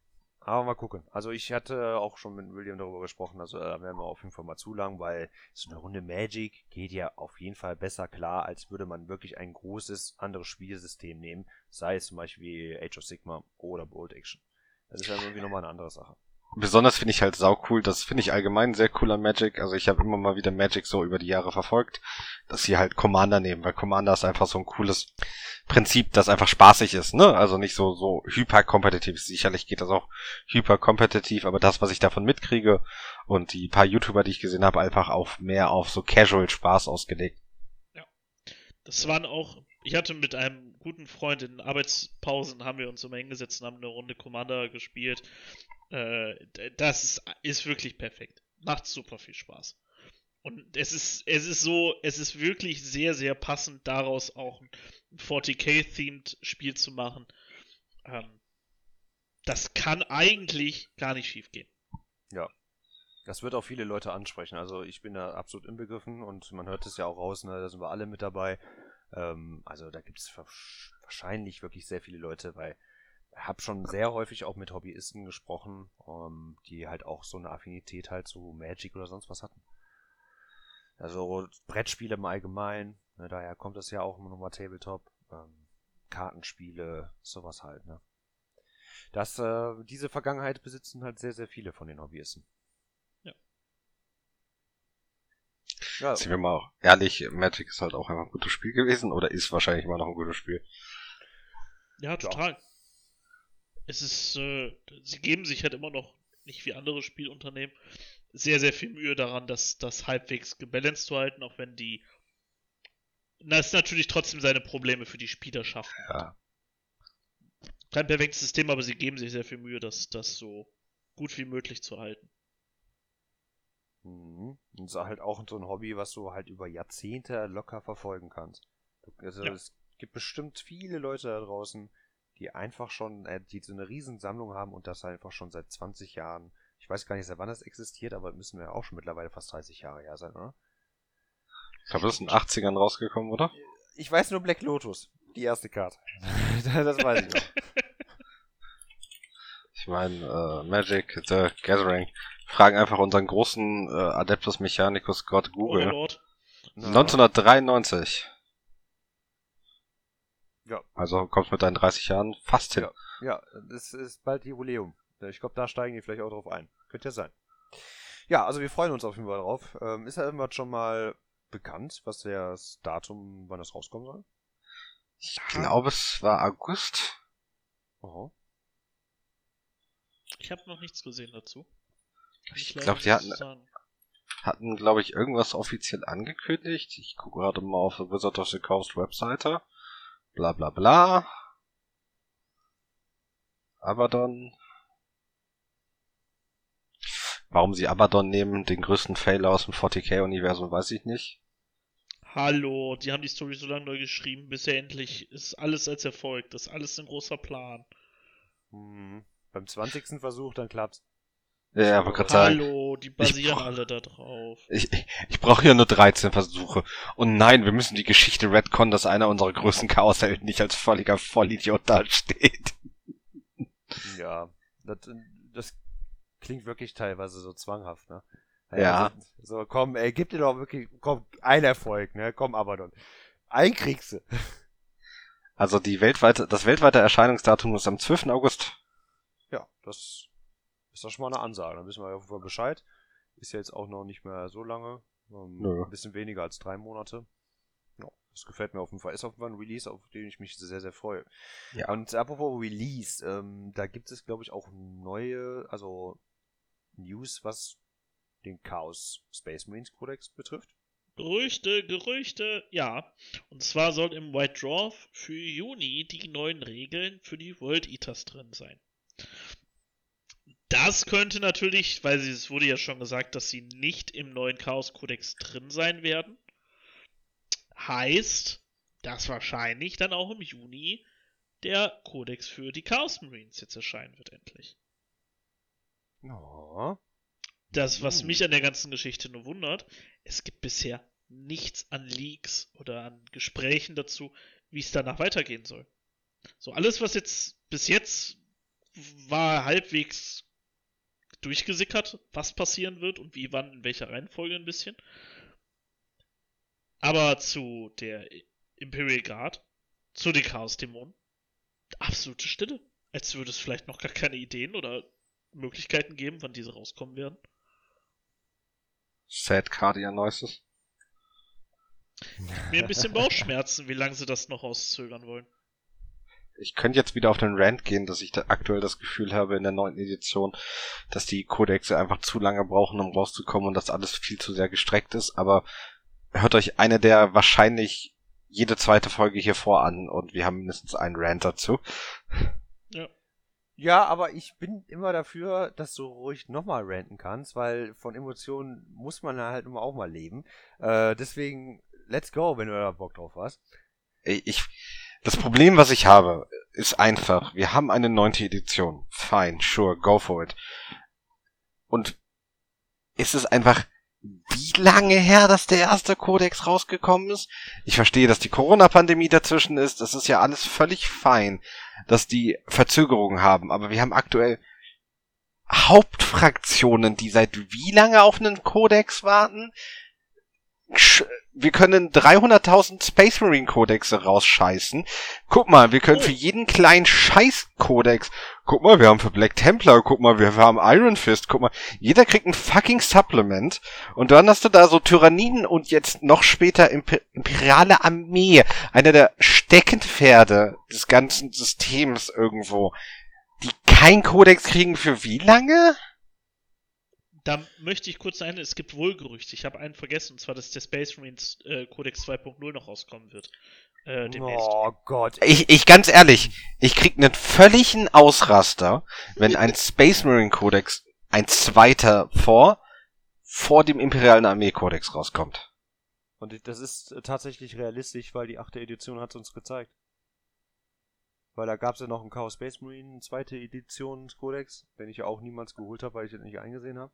Aber mal gucken. Also ich hatte auch schon mit William darüber gesprochen, also da werden wir auf jeden Fall mal zulangen, weil so eine Runde Magic geht ja auf jeden Fall besser klar, als würde man wirklich ein großes anderes Spielsystem nehmen, sei es zum Beispiel Age of Sigma oder Bold Action. Das ist ja irgendwie nochmal eine andere Sache. Besonders finde ich halt sau cool, das finde ich allgemein sehr cool an Magic. Also ich habe immer mal wieder Magic so über die Jahre verfolgt, dass sie halt Commander nehmen, weil Commander ist einfach so ein cooles Prinzip, das einfach spaßig ist, ne? Also nicht so so hyperkompetitiv. Sicherlich geht das auch hyperkompetitiv, aber das, was ich davon mitkriege und die paar YouTuber, die ich gesehen habe, einfach auf mehr auf so Casual Spaß ausgelegt. Das waren auch, ich hatte mit einem guten Freund in Arbeitspausen, haben wir uns immer hingesetzt und haben eine Runde Commander gespielt. Äh, das ist, wirklich perfekt. Macht super viel Spaß. Und es ist, es ist so, es ist wirklich sehr, sehr passend daraus auch ein 40k-themed Spiel zu machen. Ähm, das kann eigentlich gar nicht schief gehen. Das wird auch viele Leute ansprechen. Also ich bin da absolut inbegriffen und man hört es ja auch raus, ne? da sind wir alle mit dabei. Ähm, also da gibt es wahrscheinlich wirklich sehr viele Leute, weil habe schon sehr häufig auch mit Hobbyisten gesprochen, ähm, die halt auch so eine Affinität halt zu Magic oder sonst was hatten. Also Brettspiele im Allgemeinen, ne? daher kommt es ja auch immer nochmal Tabletop, ähm, Kartenspiele, sowas halt. Ne? Das, äh, diese Vergangenheit besitzen halt sehr, sehr viele von den Hobbyisten. Ja, Sind wir mal ehrlich, Magic ist halt auch einfach ein gutes Spiel gewesen oder ist wahrscheinlich immer noch ein gutes Spiel. Ja, total. Es ist, äh, sie geben sich halt immer noch, nicht wie andere Spielunternehmen, sehr, sehr viel Mühe daran, das, das halbwegs gebalanced zu halten, auch wenn die, na, es natürlich trotzdem seine Probleme für die Spieler schaffen. Ja. Kein perfektes System, aber sie geben sich sehr viel Mühe, das, das so gut wie möglich zu halten. Mhm. Und ist halt auch so ein Hobby, was du halt über Jahrzehnte locker verfolgen kannst. Also Ja. es gibt bestimmt viele Leute da draußen, die einfach schon, äh, die so eine Riesensammlung haben und das einfach schon seit 20 Jahren. Ich weiß gar nicht, seit wann das existiert, aber müssen wir auch schon mittlerweile fast 30 Jahre her sein, oder? Ich glaube, das ist in den 80ern rausgekommen, oder? Ich weiß nur Black Lotus, die erste Karte. das weiß ich noch. Ich meine, äh, Magic the Gathering. Fragen einfach unseren großen äh, Adeptus Mechanicus Gott Google. Na, 1993. Ja. Also kommst mit deinen 30 Jahren fast hin. Ja, das ist bald Jubiläum. Ich glaube, da steigen die vielleicht auch drauf ein. Könnte ja sein. Ja, also wir freuen uns auf jeden Fall drauf. Ähm, ist ja irgendwas schon mal bekannt, was das Datum, wann das rauskommen soll? Ich glaube, es war August. Oho. Ich habe noch nichts gesehen dazu. Kann Ich leider glaub, die nicht hatten-. Hatten, glaube ich, irgendwas offiziell angekündigt. Ich gucke gerade mal auf der Wizard of the Coast Webseite. Bla bla bla. Abaddon. Warum sie Abaddon nehmen, den größten Failer aus dem 40k-Universum, weiß ich nicht. Hallo, die haben die Story so lange neu geschrieben, bis er endlich ist alles als Erfolg. Das ist alles ein großer Plan. Hm. Beim 20. Versuch, dann klappt's. Ja, wollte gerade sagen. Hallo, die basieren brauch- alle da drauf. Ich, ich, ich brauche hier nur 13 Versuche. Und nein, wir müssen die Geschichte retconnen, dass einer unserer größten Chaoshelden nicht als völliger Vollidiot dasteht. Ja, das, das klingt wirklich teilweise so zwanghaft, ne? Ja. So, so, komm, ey, gib dir doch wirklich, komm, ein Erfolg, ne? Komm, Abaddon. Ein kriegst du. Also die weltweite, das weltweite Erscheinungsdatum ist am 12. August. Ja, das ist doch schon mal eine Ansage. Dann wissen wir auf jeden Fall Bescheid. Ist ja jetzt auch noch nicht mehr so lange. Ähm, Nö. Ein bisschen weniger als drei Monate. Ja, das gefällt mir auf jeden Fall. Ist auf jeden Fall ein Release, auf den ich mich sehr, sehr freue. Ja. Und apropos Release, ähm, da gibt es, glaube ich, auch neue, also News, was den Chaos Space Marines Codex betrifft. Gerüchte, Gerüchte, ja. Und zwar soll im White Dwarf für Juni die neuen Regeln für die World Eaters drin sein. Das könnte natürlich, weil sie, es wurde ja schon gesagt, dass sie nicht im neuen Chaos Codex drin sein werden. Heißt, dass wahrscheinlich dann auch im Juni der Codex für die Chaos Marines jetzt erscheinen wird endlich. Ja. Das, was Uh. mich an der ganzen Geschichte nur wundert, es gibt bisher nichts an Leaks oder an Gesprächen dazu, wie es danach weitergehen soll. So alles, was jetzt bis jetzt war halbwegs durchgesickert, was passieren wird und wie, wann, in welcher Reihenfolge ein bisschen. Aber zu der Imperial Guard, zu den Chaos-Dämonen, absolute Stille. Als würde es vielleicht noch gar keine Ideen oder Möglichkeiten geben, wann diese rauskommen werden. Sad Cardia Noises. Mir ein bisschen Bauchschmerzen, wie lange sie das noch rauszögern wollen. Ich könnte jetzt wieder auf den Rant gehen, dass ich da aktuell das Gefühl habe in der neunten Edition, dass die Codexe einfach zu lange brauchen, um rauszukommen und dass alles viel zu sehr gestreckt ist, aber hört euch eine der wahrscheinlich jede zweite Folge hier vor an und wir haben mindestens einen Rant dazu. Ja, aber ich bin immer dafür, dass du ruhig nochmal ranten kannst, weil von Emotionen muss man halt immer auch mal leben. Äh, deswegen, let's go, wenn du da Bock drauf hast. Ich, das Problem, was ich habe, ist einfach, wir haben eine neunte Edition. Fine, sure, go for it. Und ist es einfach, wie lange her, dass der erste Kodex rausgekommen ist? Ich verstehe, dass die Corona-Pandemie dazwischen ist. Das ist ja alles völlig fein, dass die Verzögerungen haben. Aber wir haben aktuell Hauptfraktionen, die seit wie lange auf einen Kodex warten? Wir können 300.000 Space Marine Kodexe rausscheißen. Guck mal, wir können Oh. für jeden kleinen Scheiß-Kodex, guck mal, wir haben für Black Templar, guck mal, wir haben Iron Fist, guck mal, jeder kriegt ein fucking Supplement und dann hast du da so Tyranniden und jetzt noch später Imper Imperiale Armee, einer der Steckenpferde des ganzen Systems irgendwo, die kein Kodex kriegen für wie lange? Da möchte ich kurz ein, es gibt wohl Gerüchte, ich habe einen vergessen, und zwar, dass der Space Marines äh, Codex 2.0 noch rauskommen wird. Äh, demnächst. Oh Gott. Ich, ich ganz ehrlich, ich krieg einen völligen Ausraster, wenn ein Space Marine Codex ein zweiter vor vor dem imperialen Armeekodex rauskommt. Und das ist äh, tatsächlich realistisch, weil die achte Edition hat es uns gezeigt. Weil da gab es ja noch einen Chaos Space Marine, zweite Edition Codex, den ich ja auch niemals geholt habe, weil ich den nicht eingesehen habe.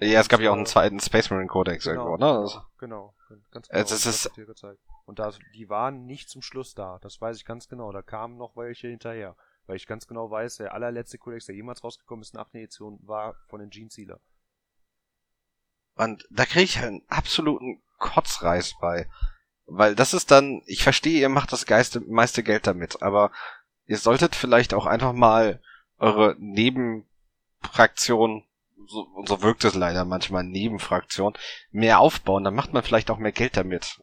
Ja, es gab ja auch einen zweiten Space Marine Codex irgendwo, ne? Also, Genau, ganz Also es das ist- dir gezeigt. Und da, die waren nicht zum Schluss da, das weiß ich ganz genau. Da kamen noch welche hinterher. Weil ich ganz genau weiß, der allerletzte Codex, der jemals rausgekommen ist in der achten Edition, war von den Gene Sealer. Und da kriege ich einen absoluten Kotzreiß bei. Weil das ist dann, ich verstehe, ihr macht das geiste, meiste Geld damit, aber ihr solltet vielleicht auch einfach mal eure Nebenfraktion, so, und so wirkt es leider manchmal, Nebenfraktion, mehr aufbauen, dann macht man vielleicht auch mehr Geld damit.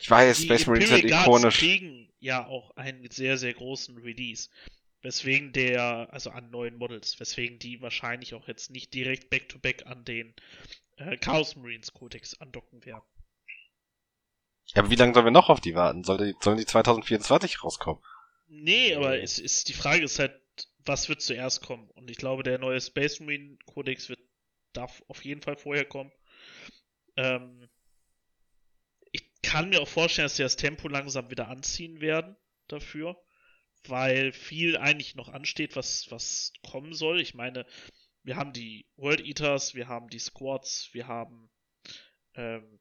Ich weiß, Die Space Marines sind Imperial Guards ikonisch. kriegen ja auch einen sehr, sehr großen Release. Weswegen der, also an neuen Models, weswegen die wahrscheinlich auch jetzt nicht direkt back-to-back an den äh, Chaos Marines Codex andocken werden. Ja, aber wie lange sollen wir noch auf die warten? Soll die, sollen die 2024 rauskommen? Nee, aber es ist, die Frage ist halt, was wird zuerst kommen? Und ich glaube, der neue Space Marine Codex wird, darf auf jeden Fall vorher kommen. Ähm, ich kann mir auch vorstellen, dass sie das Tempo langsam wieder anziehen werden dafür, weil viel eigentlich noch ansteht, was, was kommen soll. Ich meine, wir haben die World Eaters, wir haben die Squads, wir haben ähm,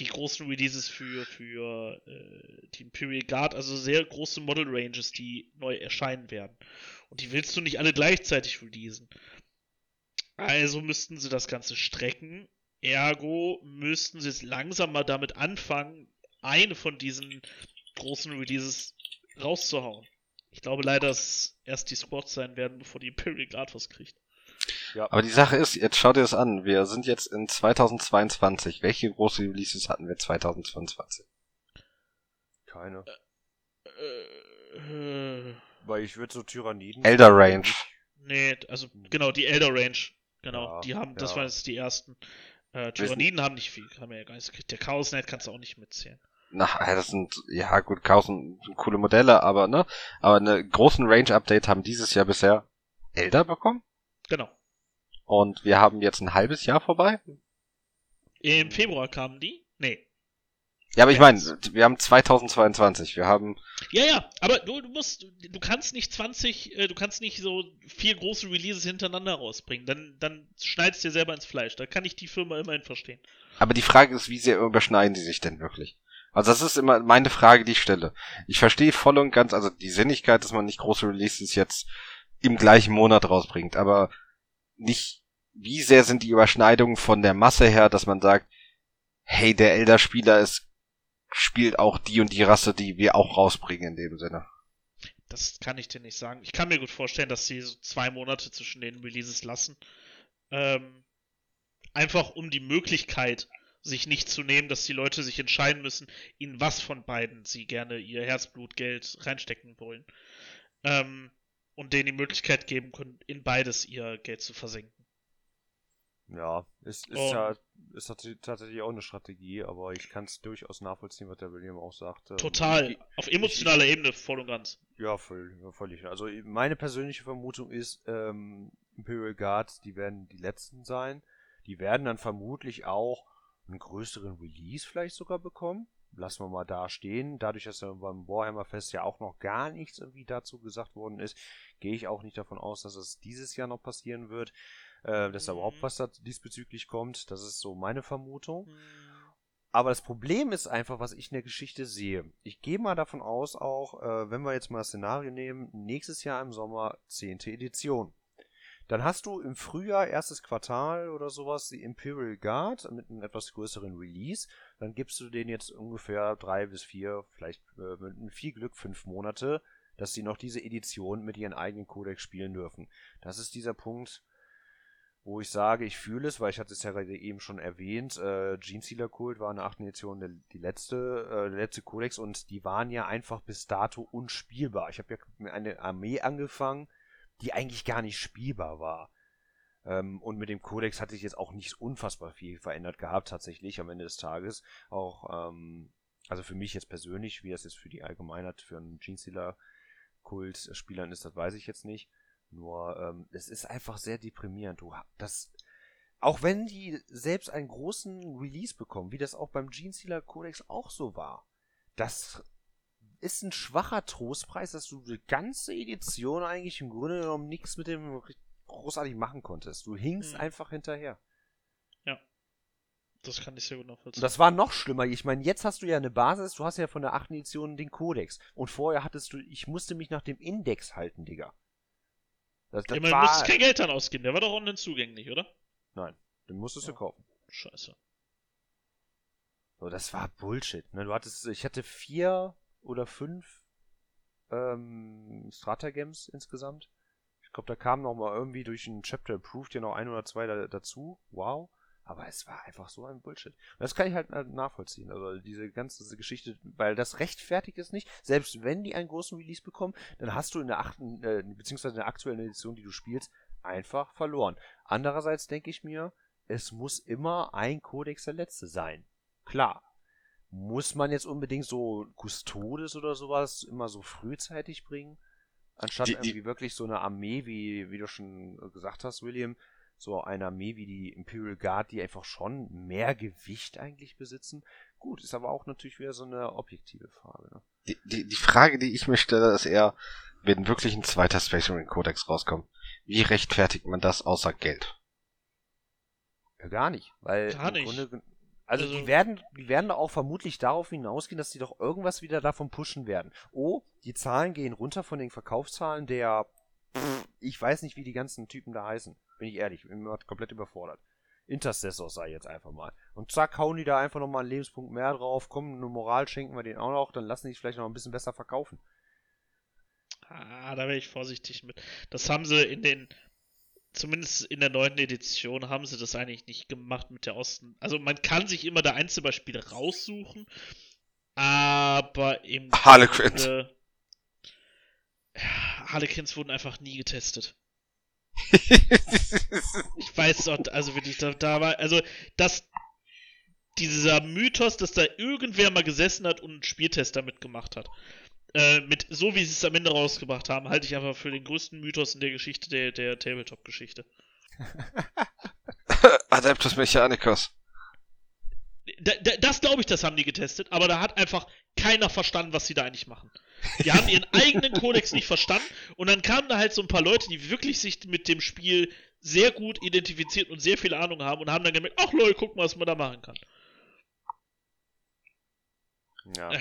die großen Releases für, für äh, die Imperial Guard, also sehr große Model Ranges, die neu erscheinen werden. Und die willst du nicht alle gleichzeitig releasen. Also müssten sie das Ganze strecken. Ergo müssten sie jetzt langsam mal damit anfangen, eine von diesen großen Releases rauszuhauen. Ich glaube leider, dass erst die Squads sein werden, bevor die Imperial Guard was kriegt. Aber die Sache ist, jetzt schaut ihr es an, wir sind jetzt in 2022. Welche große Releases hatten wir 2022? Keine. Äh, äh, Weil ich würde so Tyranniden. Elder Range. nee, also genau, die Elder Range. Genau, Ja, die haben, das ja. waren jetzt die ersten. Äh, Tyranniden haben nicht viel, haben wir ja gar nicht gekriegt. Der Chaos Knight kannst du auch nicht mitzählen. Na, ja, das sind, ja gut, Chaos sind coole Modelle, aber ne, aber eine großen Range-Update haben dieses Jahr bisher Elder bekommen. Genau. Und wir haben jetzt ein halbes Jahr vorbei. Im Februar kamen die? Nee. Ja, aber ich meine, wir haben 2022. Wir haben, Ja, ja, aber du, du musst, du kannst nicht 20, äh, du kannst nicht so vier große Releases hintereinander rausbringen. Dann, dann schneidest dir selber ins Fleisch. Da kann ich die Firma immerhin verstehen. aber die Frage ist, wie sehr überschneiden die sich denn wirklich? Also das ist immer meine Frage, die ich stelle. Ich verstehe voll und ganz, also die Sinnigkeit, dass man nicht große Releases jetzt im gleichen Monat rausbringt, aber nicht, wie sehr sind die Überschneidungen von der Masse her, dass man sagt, hey, der Elder-Spieler ist, spielt auch die und die Rasse, die wir auch rausbringen in dem Sinne. Das kann ich dir nicht sagen. Ich kann mir gut vorstellen, dass sie so zwei Monate zwischen den Releases lassen. Ähm, einfach um die Möglichkeit sich nicht zu nehmen, dass die Leute sich entscheiden müssen, in was von beiden sie gerne ihr Herzblutgeld reinstecken wollen. Ähm, und denen die Möglichkeit geben können, in beides ihr Geld zu versenken. Ja, ist, ist Und- ja ist tats- tatsächlich auch eine Strategie, aber ich kann es durchaus nachvollziehen, was der William auch sagt. Ähm, Total. ich- Auf emotionaler Ebene voll und ganz. Ja, voll, völlig. Also meine persönliche Vermutung ist, ähm, Imperial Guards, die werden die letzten sein. Die werden dann vermutlich auch einen größeren Release vielleicht sogar bekommen. Lassen wir mal da stehen. Dadurch, dass ja beim Warhammer Fest ja auch noch gar nichts irgendwie dazu gesagt worden ist, gehe ich auch nicht davon aus, dass es dieses Jahr noch passieren wird, äh, dass da Mhm. überhaupt was da diesbezüglich kommt. Das ist so meine Vermutung. Aber das Problem ist einfach, was ich in der Geschichte sehe. Ich gehe mal davon aus, auch äh, wenn wir jetzt mal das Szenario nehmen, nächstes Jahr im Sommer 10. Edition. Dann hast du im Frühjahr, erstes Quartal oder sowas, die Imperial Guard mit einem etwas größeren Release. Dann gibst du denen jetzt ungefähr drei bis vier, vielleicht äh, mit viel Glück fünf Monate, dass sie noch diese Edition mit ihren eigenen Codex spielen dürfen. Das ist dieser Punkt, wo ich sage, ich fühle es, weil ich hatte es ja gerade eben schon erwähnt, äh, Gene Sealer Kult war in der achten Edition die letzte, äh, letzte Codex und die waren ja einfach bis dato unspielbar. Ich habe ja mit einer Armee angefangen, die eigentlich gar nicht spielbar war. Ähm, und mit dem Codex hatte ich jetzt auch nicht unfassbar viel verändert gehabt, tatsächlich am Ende des Tages. Auch, ähm, also für mich jetzt persönlich, wie das jetzt für die Allgemeinheit, für einen Gene Sealer Kult Spielern ist, das weiß ich jetzt nicht. Nur, ähm, es ist einfach sehr deprimierend. Du, das, auch wenn die selbst einen großen Release bekommen, wie das auch beim Gene Stealer Codex auch so war, das ist ein schwacher Trostpreis, dass du die ganze Edition eigentlich im Grunde genommen nichts mit dem großartig machen konntest. Du hingst Mhm. einfach hinterher. Das kann ich sehr gut Und nachvollziehen. das war noch schlimmer. Ich meine, jetzt hast du ja eine Basis, du hast ja von der 8. Edition den Kodex. Und vorher hattest du, ich musste mich nach dem Index halten, Digga. Das, das Ja, man war, musste kein Geld dann ausgeben, der war doch online zugänglich, oder? den musstest du Ja. kaufen. Scheiße. So, das war Bullshit. Ne? Du hattest, ich hatte vier oder fünf ähm, Stratagems insgesamt. Ich glaube, da kam noch mal irgendwie durch ein Chapter Approved ja noch ein oder zwei da, dazu. Wow. Aber es war einfach so ein Bullshit. Und das kann ich halt äh, nachvollziehen. Also diese ganze Geschichte, weil das rechtfertigt es nicht. Selbst wenn die einen großen Release bekommen, dann hast du in der achten, äh, beziehungsweise in der aktuellen Edition, die du spielst, einfach verloren. Andererseits denke ich mir, es muss immer ein Kodex der letzte sein. Klar. Muss man jetzt unbedingt so Custodes oder sowas immer so frühzeitig bringen? Anstatt Die- die- irgendwie wirklich so eine Armee, wie, wie du schon gesagt hast, William, so eine Armee wie die Imperial Guard, die einfach schon mehr Gewicht eigentlich besitzen. Gut, ist aber auch natürlich wieder so eine objektive Frage. Ne? Die, die, die Frage, die ich mir stelle, ist eher, wenn wirklich ein zweiter Space Marine Codex rauskommt, wie rechtfertigt man das außer Geld? Ja, gar nicht, weil Gar im nicht. Grunde, also, Also- die werden, die werden da auch vermutlich darauf hinausgehen, dass die doch irgendwas wieder davon pushen werden. Oh, die Zahlen gehen runter von den Verkaufszahlen der, ich weiß nicht, wie die ganzen Typen da heißen. Bin ich ehrlich, bin immer komplett überfordert. Intercessors sei jetzt einfach mal. Und zack, hauen die da einfach nochmal einen Lebenspunkt mehr drauf, komm, eine Moral schenken wir denen auch noch, dann lassen die es vielleicht noch ein bisschen besser verkaufen. Ah, da wäre ich vorsichtig mit. Das haben sie in den, zumindest in der neunten Edition, haben sie das eigentlich nicht gemacht mit der Osten. Also man kann sich immer da Einzelbeispiele raussuchen, aber im Harlequins. Grunde- Ja, Harlequins wurden einfach nie getestet. Ich weiß doch, also wirklich, da, da war, also das, dieser Mythos, dass da irgendwer mal gesessen hat und einen Spieltest damit gemacht hat, äh, mit so wie sie es am Ende rausgebracht haben, halte ich einfach für den größten Mythos in der Geschichte der, der Tabletop-Geschichte. Adeptus Mechanicus. Da, da, das glaube ich, das haben die getestet, aber da hat einfach keiner verstanden, was sie da eigentlich machen. Die haben ihren eigenen Kodex nicht verstanden und dann kamen da halt so ein paar Leute, die wirklich sich mit dem Spiel sehr gut identifiziert und sehr viel Ahnung haben und haben dann gemerkt, ach lol, guck mal, was man da machen kann. Ja. Äh.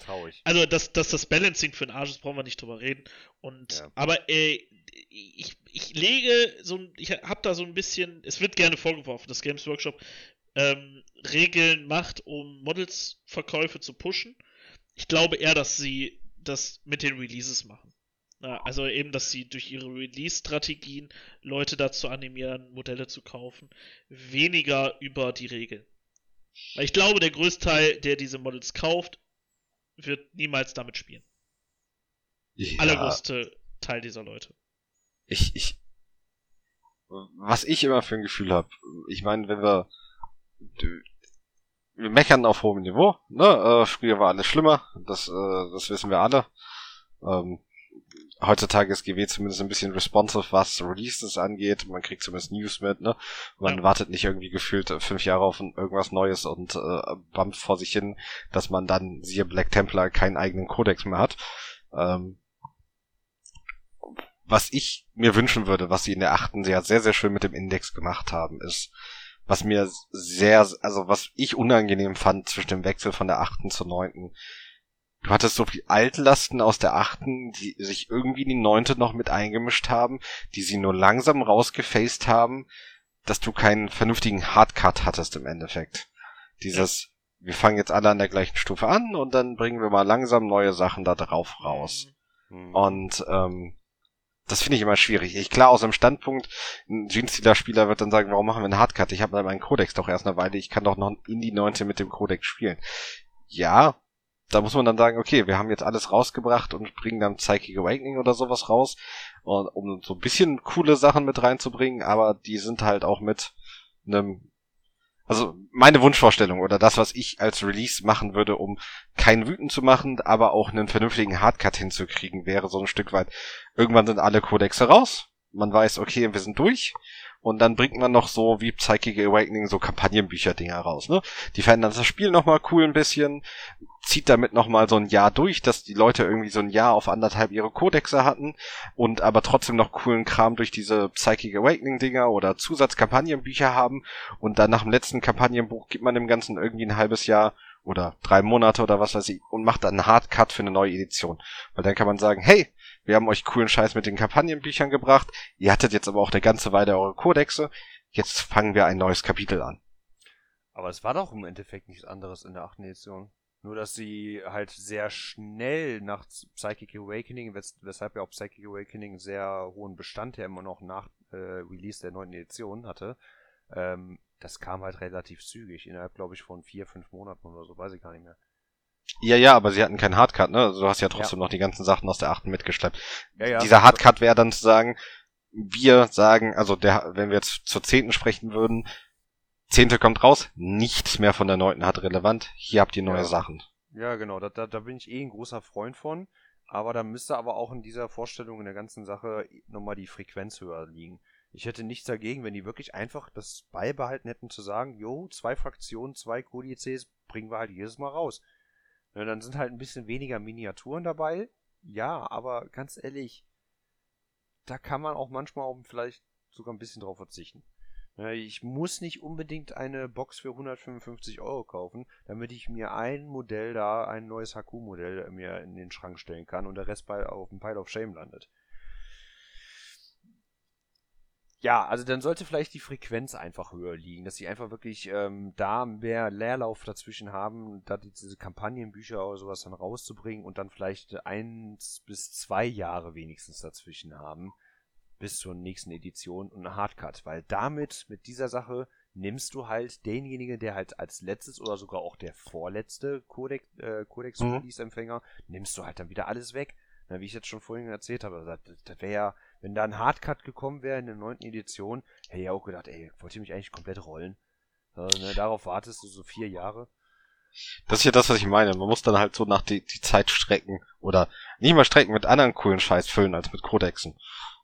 Traurig. Also, dass, dass das Balancing für den Arsch ist, brauchen wir nicht drüber reden. Und, Ja. aber äh, ich, ich lege so ein, ich habe da so ein bisschen, es wird gerne vorgeworfen, dass Games Workshop ähm, Regeln macht, um Models-Verkäufe zu pushen. Ich glaube eher, dass sie das mit den Releases machen. Also eben, dass sie durch ihre Release-Strategien Leute dazu animieren, Modelle zu kaufen, weniger über die Regeln. Weil ich glaube, der Großteil, der diese Models kauft, wird niemals damit spielen. Ja, Allergrößte Teil dieser Leute. ich, ich, was ich immer für ein Gefühl habe, ich meine, wenn wir, wir meckern auf hohem Niveau, ne, äh, früher war alles schlimmer, das, äh, das wissen wir alle. Ähm, heutzutage ist GW zumindest ein bisschen responsive, was Releases angeht, man kriegt zumindest News mit, ne, man Ja. wartet nicht irgendwie gefühlt fünf Jahre auf irgendwas Neues und äh, bumpt vor sich hin, dass man dann, siehe Black Templar, keinen eigenen Kodex mehr hat. Ähm, was ich mir wünschen würde, was sie in der achten sehr, sehr, sehr schön mit dem Index gemacht haben, ist, was mir sehr, also was ich unangenehm fand zwischen dem Wechsel von der achten zur neunten. Du hattest so viel Altlasten aus der achten, die sich irgendwie in die neunte noch mit eingemischt haben, die sie nur langsam rausgefaced haben, dass du keinen vernünftigen Hardcut hattest im Endeffekt. Dieses, wir fangen jetzt alle an der gleichen Stufe an und dann bringen wir mal langsam neue Sachen da drauf raus. Mhm. Und ähm, das finde ich immer schwierig. Ich klar, aus dem Standpunkt, ein Genestealer-Spieler wird dann sagen, warum machen wir einen Hardcut? Ich habe meinen Codex doch erst eine Weile, ich kann doch noch in die 19 mit dem Codex spielen. Ja, da muss man dann sagen, okay, wir haben jetzt alles rausgebracht und bringen dann Psychic Awakening oder sowas raus, und, um so ein bisschen coole Sachen mit reinzubringen, aber die sind halt auch mit einem also meine Wunschvorstellung oder das, was ich als Release machen würde, um keinen wütend zu machen, aber auch einen vernünftigen Hardcut hinzukriegen, wäre so ein Stück weit, irgendwann sind alle Kodexe raus, man weiß, okay, wir sind durch Und dann bringt man noch so wie Psychic Awakening so Kampagnenbücher-Dinger raus. Ne? Die verändern das Spiel nochmal cool ein bisschen, zieht damit nochmal so ein Jahr durch, dass die Leute irgendwie so ein Jahr auf anderthalb ihre Kodexe hatten und aber trotzdem noch coolen Kram durch diese Psychic Awakening-Dinger oder Zusatzkampagnenbücher haben. Und dann nach dem letzten Kampagnenbuch gibt man dem Ganzen irgendwie ein halbes Jahr oder drei Monate oder was weiß ich und macht dann einen Hardcut für eine neue Edition. Weil dann kann man sagen, hey, wir haben euch coolen Scheiß mit den Kampagnenbüchern gebracht, ihr hattet jetzt aber auch eine ganze Weile eure Kodexe, jetzt fangen wir ein neues Kapitel an. Aber es war doch im Endeffekt nichts anderes in der achten Edition. Nur, dass sie halt sehr schnell nach Psychic Awakening, wes weshalb ja auch Psychic Awakening sehr hohen Bestand ja immer noch nach äh, Release der neunten Edition hatte, ähm, das kam halt relativ zügig, innerhalb, glaube ich, von vier, fünf Monaten oder so, weiß ich gar nicht mehr. Ja, ja, aber sie hatten keinen Hardcut, ne? Also du hast ja trotzdem ja. noch die ganzen Sachen aus der achten mitgeschleppt. Ja, ja. Dieser Hardcut wäre dann zu sagen, wir sagen, also der, wenn wir jetzt zur zehnten sprechen würden, zehnte kommt raus, nichts mehr von der neunten hat relevant, hier habt ihr neue. Sachen. Ja, genau, da, da, da bin ich eh ein großer Freund von, aber da müsste aber auch in dieser Vorstellung in der ganzen Sache nochmal die Frequenz höher liegen. Ich hätte nichts dagegen, wenn die wirklich einfach das beibehalten hätten zu sagen, jo, zwei Fraktionen, zwei Kodizes bringen wir halt jedes Mal raus. Ja, dann sind halt ein bisschen weniger Miniaturen dabei. Ja, aber ganz ehrlich, da kann man auch manchmal vielleicht sogar ein bisschen drauf verzichten. Ja, ich muss nicht unbedingt eine Box für 155 Euro kaufen, damit ich mir ein Modell da, ein neues HQ-Modell mir in den Schrank stellen kann und der Rest bei auf dem Pile of Shame landet. Ja, also dann sollte vielleicht die Frequenz einfach höher liegen, dass sie einfach wirklich ähm, da mehr Leerlauf dazwischen haben, da diese Kampagnenbücher oder sowas dann rauszubringen und dann vielleicht eins bis zwei Jahre wenigstens dazwischen haben, bis zur nächsten Edition und eine Hardcut, weil damit, mit dieser Sache, nimmst du halt denjenigen, der halt als letztes oder sogar auch der vorletzte Codex, äh, Codex-Release-Empfänger, mhm. nimmst du halt dann wieder alles weg. Na, wie ich jetzt schon vorhin erzählt habe, das, das wäre ja wenn da ein Hardcut gekommen wäre in der neunten Edition, hätte ich auch gedacht, ey, wollt ihr mich eigentlich komplett rollen? Also, ne, darauf wartest du so vier Jahre. Das ist ja das, was ich meine. Man muss dann halt so nach die, die Zeit strecken oder nicht mal strecken mit anderen coolen Scheiß füllen als mit Kodexen.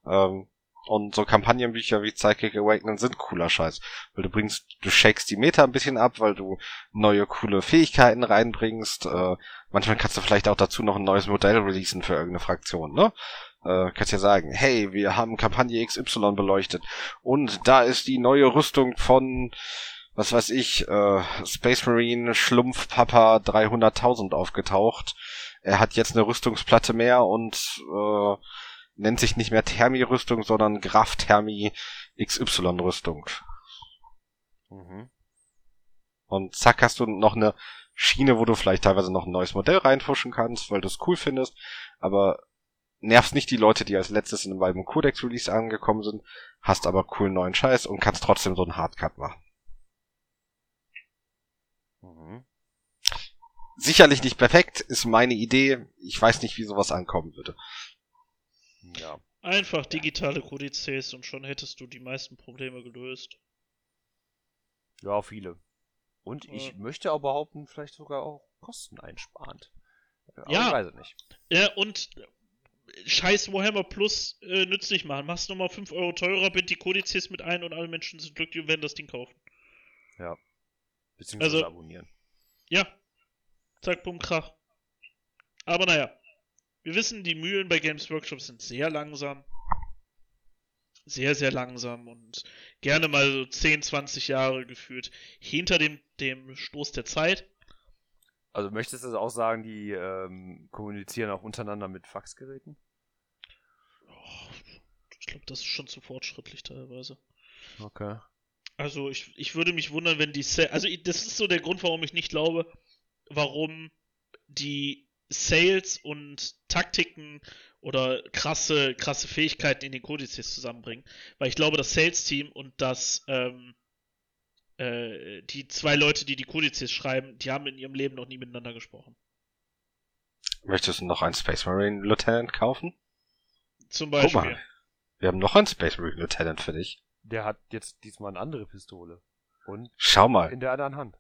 Ähm, und so Kampagnenbücher wie Psychic Awakening sind cooler Scheiß. Weil du bringst, du shakest die Meta ein bisschen ab, weil du neue coole Fähigkeiten reinbringst. Äh, manchmal kannst du vielleicht auch dazu noch ein neues Modell releasen für irgendeine Fraktion, ne? Äh, kannst ja sagen, hey, wir haben Kampagne XY beleuchtet und da ist die neue Rüstung von, was weiß ich, äh, Space Marine Schlumpfpapa 300.000 aufgetaucht. Er hat jetzt eine Rüstungsplatte mehr und äh, nennt sich nicht mehr Thermi-Rüstung, sondern Graf Thermi XY-Rüstung. Mhm. Und zack hast du noch eine Schiene, wo du vielleicht teilweise noch ein neues Modell reinfuschen kannst, weil du es cool findest, aber nervst nicht die Leute, die als letztes in einem Codex Release angekommen sind, hast aber coolen neuen Scheiß und kannst trotzdem so einen Hardcut machen. Mhm. Sicherlich nicht perfekt, ist meine Idee. Ich weiß nicht, wie sowas ankommen würde. Ja. Einfach digitale Kodizes und schon hättest du die meisten Probleme gelöst. Ja, viele. Und ich möchte auch behaupten, vielleicht sogar auch kosteneinsparend. Aber ja, weiß nicht. Ja, und scheiß Warhammer Plus äh, nützlich machen. Machst nochmal 5 Euro teurer, bind die Kodizes mit ein und alle Menschen sind glücklich und werden das Ding kaufen. Ja. Beziehungsweise also, abonnieren. Ja. Zack, bumm, krach. Aber naja. Wir wissen, die Mühlen bei Games Workshop sind sehr langsam. Sehr, sehr langsam und gerne mal so 10, 20 Jahre geführt hinter dem, dem Stoß der Zeit. Also möchtest du auch sagen, die ähm, kommunizieren auch untereinander mit Faxgeräten? Oh, ich glaube, das ist schon zu fortschrittlich teilweise. Okay. Also ich, ich würde mich wundern, wenn die Sa also das ist so der Grund, warum ich nicht glaube, warum die Sales und Taktiken oder krasse, krasse Fähigkeiten in den Kodizes zusammenbringen. Weil ich glaube, das Sales-Team und das ähm, äh, die zwei Leute, die die Kodizes schreiben, die haben in ihrem Leben noch nie miteinander gesprochen. Möchtest du noch einen Space Marine Lieutenant kaufen? Zum Beispiel. Guck mal, wir haben noch einen Space Marine Lieutenant für dich. Der hat jetzt diesmal eine andere Pistole. Und Schau mal. In der anderen Hand.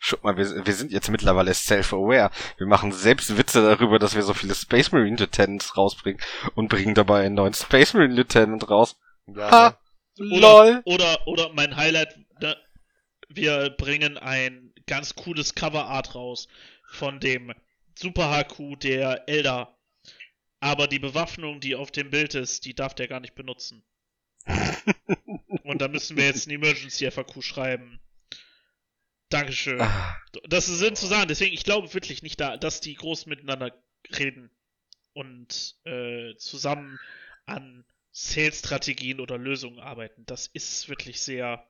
Schau mal, wir, wir sind jetzt mittlerweile self-aware. Wir machen selbst Witze darüber, dass wir so viele Space Marine Lieutenants rausbringen und bringen dabei einen neuen Space Marine Lieutenant raus. Ja, ha! LOL! Oder, oder mein Highlight, ne, wir bringen ein ganz cooles Coverart raus von dem Super HQ der Elder. Aber die Bewaffnung, die auf dem Bild ist, die darf der gar nicht benutzen. Und da müssen wir jetzt ein Emergency FAQ schreiben. Dankeschön. Ah, Das ist Sinn zu sagen, deswegen, ich glaube wirklich nicht, da, dass die groß miteinander reden und äh, zusammen an Sales-Strategien oder Lösungen arbeiten. Das ist wirklich sehr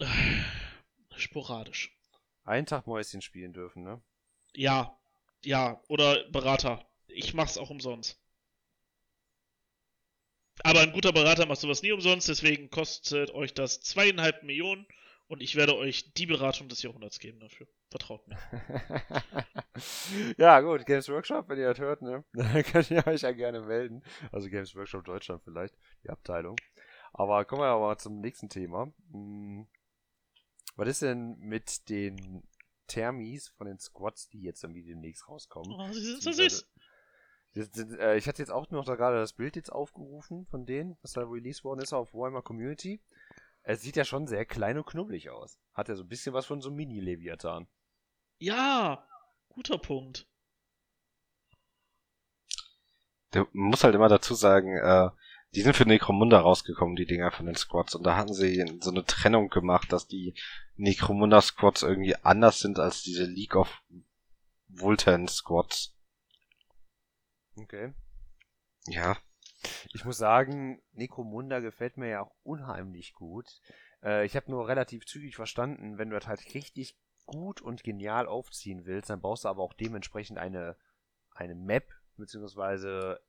sporadisch. Einen Tag Mäuschen spielen dürfen, ne? Ja, ja, oder Berater. Ich mach's auch umsonst. Aber ein guter Berater macht sowas nie umsonst, deswegen kostet euch das zweieinhalb Millionen und ich werde euch die Beratung des Jahrhunderts geben dafür. Vertraut mir. ja, gut, Games Workshop, wenn ihr das hört, ne? Dann könnt ihr euch ja gerne melden. Also Games Workshop Deutschland vielleicht, die Abteilung. Aber kommen wir aber mal zum nächsten Thema. Hm, Was ist denn mit den Thermis von den Squads, die jetzt irgendwie demnächst rauskommen? Oh, sie sind so süß. Sind, äh, ich hatte jetzt auch noch da gerade das Bild jetzt aufgerufen von denen, was da released worden ist auf Warhammer Community. Es sieht ja schon sehr klein und knubbelig aus. Hat ja so ein bisschen was von so einem Mini-Leviathan. Ja, guter Punkt. Du musst halt immer dazu sagen, äh, die sind für Necromunda rausgekommen, die Dinger von den Squads. Und da hatten sie so eine Trennung gemacht, dass die Necromunda Squads irgendwie anders sind als diese League of Vultan Squads. Okay. Ja. Ich muss sagen, Necromunda gefällt mir ja auch unheimlich gut. Äh, ich habe nur relativ zügig verstanden, wenn du das halt richtig gut und genial aufziehen willst, dann brauchst du aber auch dementsprechend eine, eine Map, beziehungsweise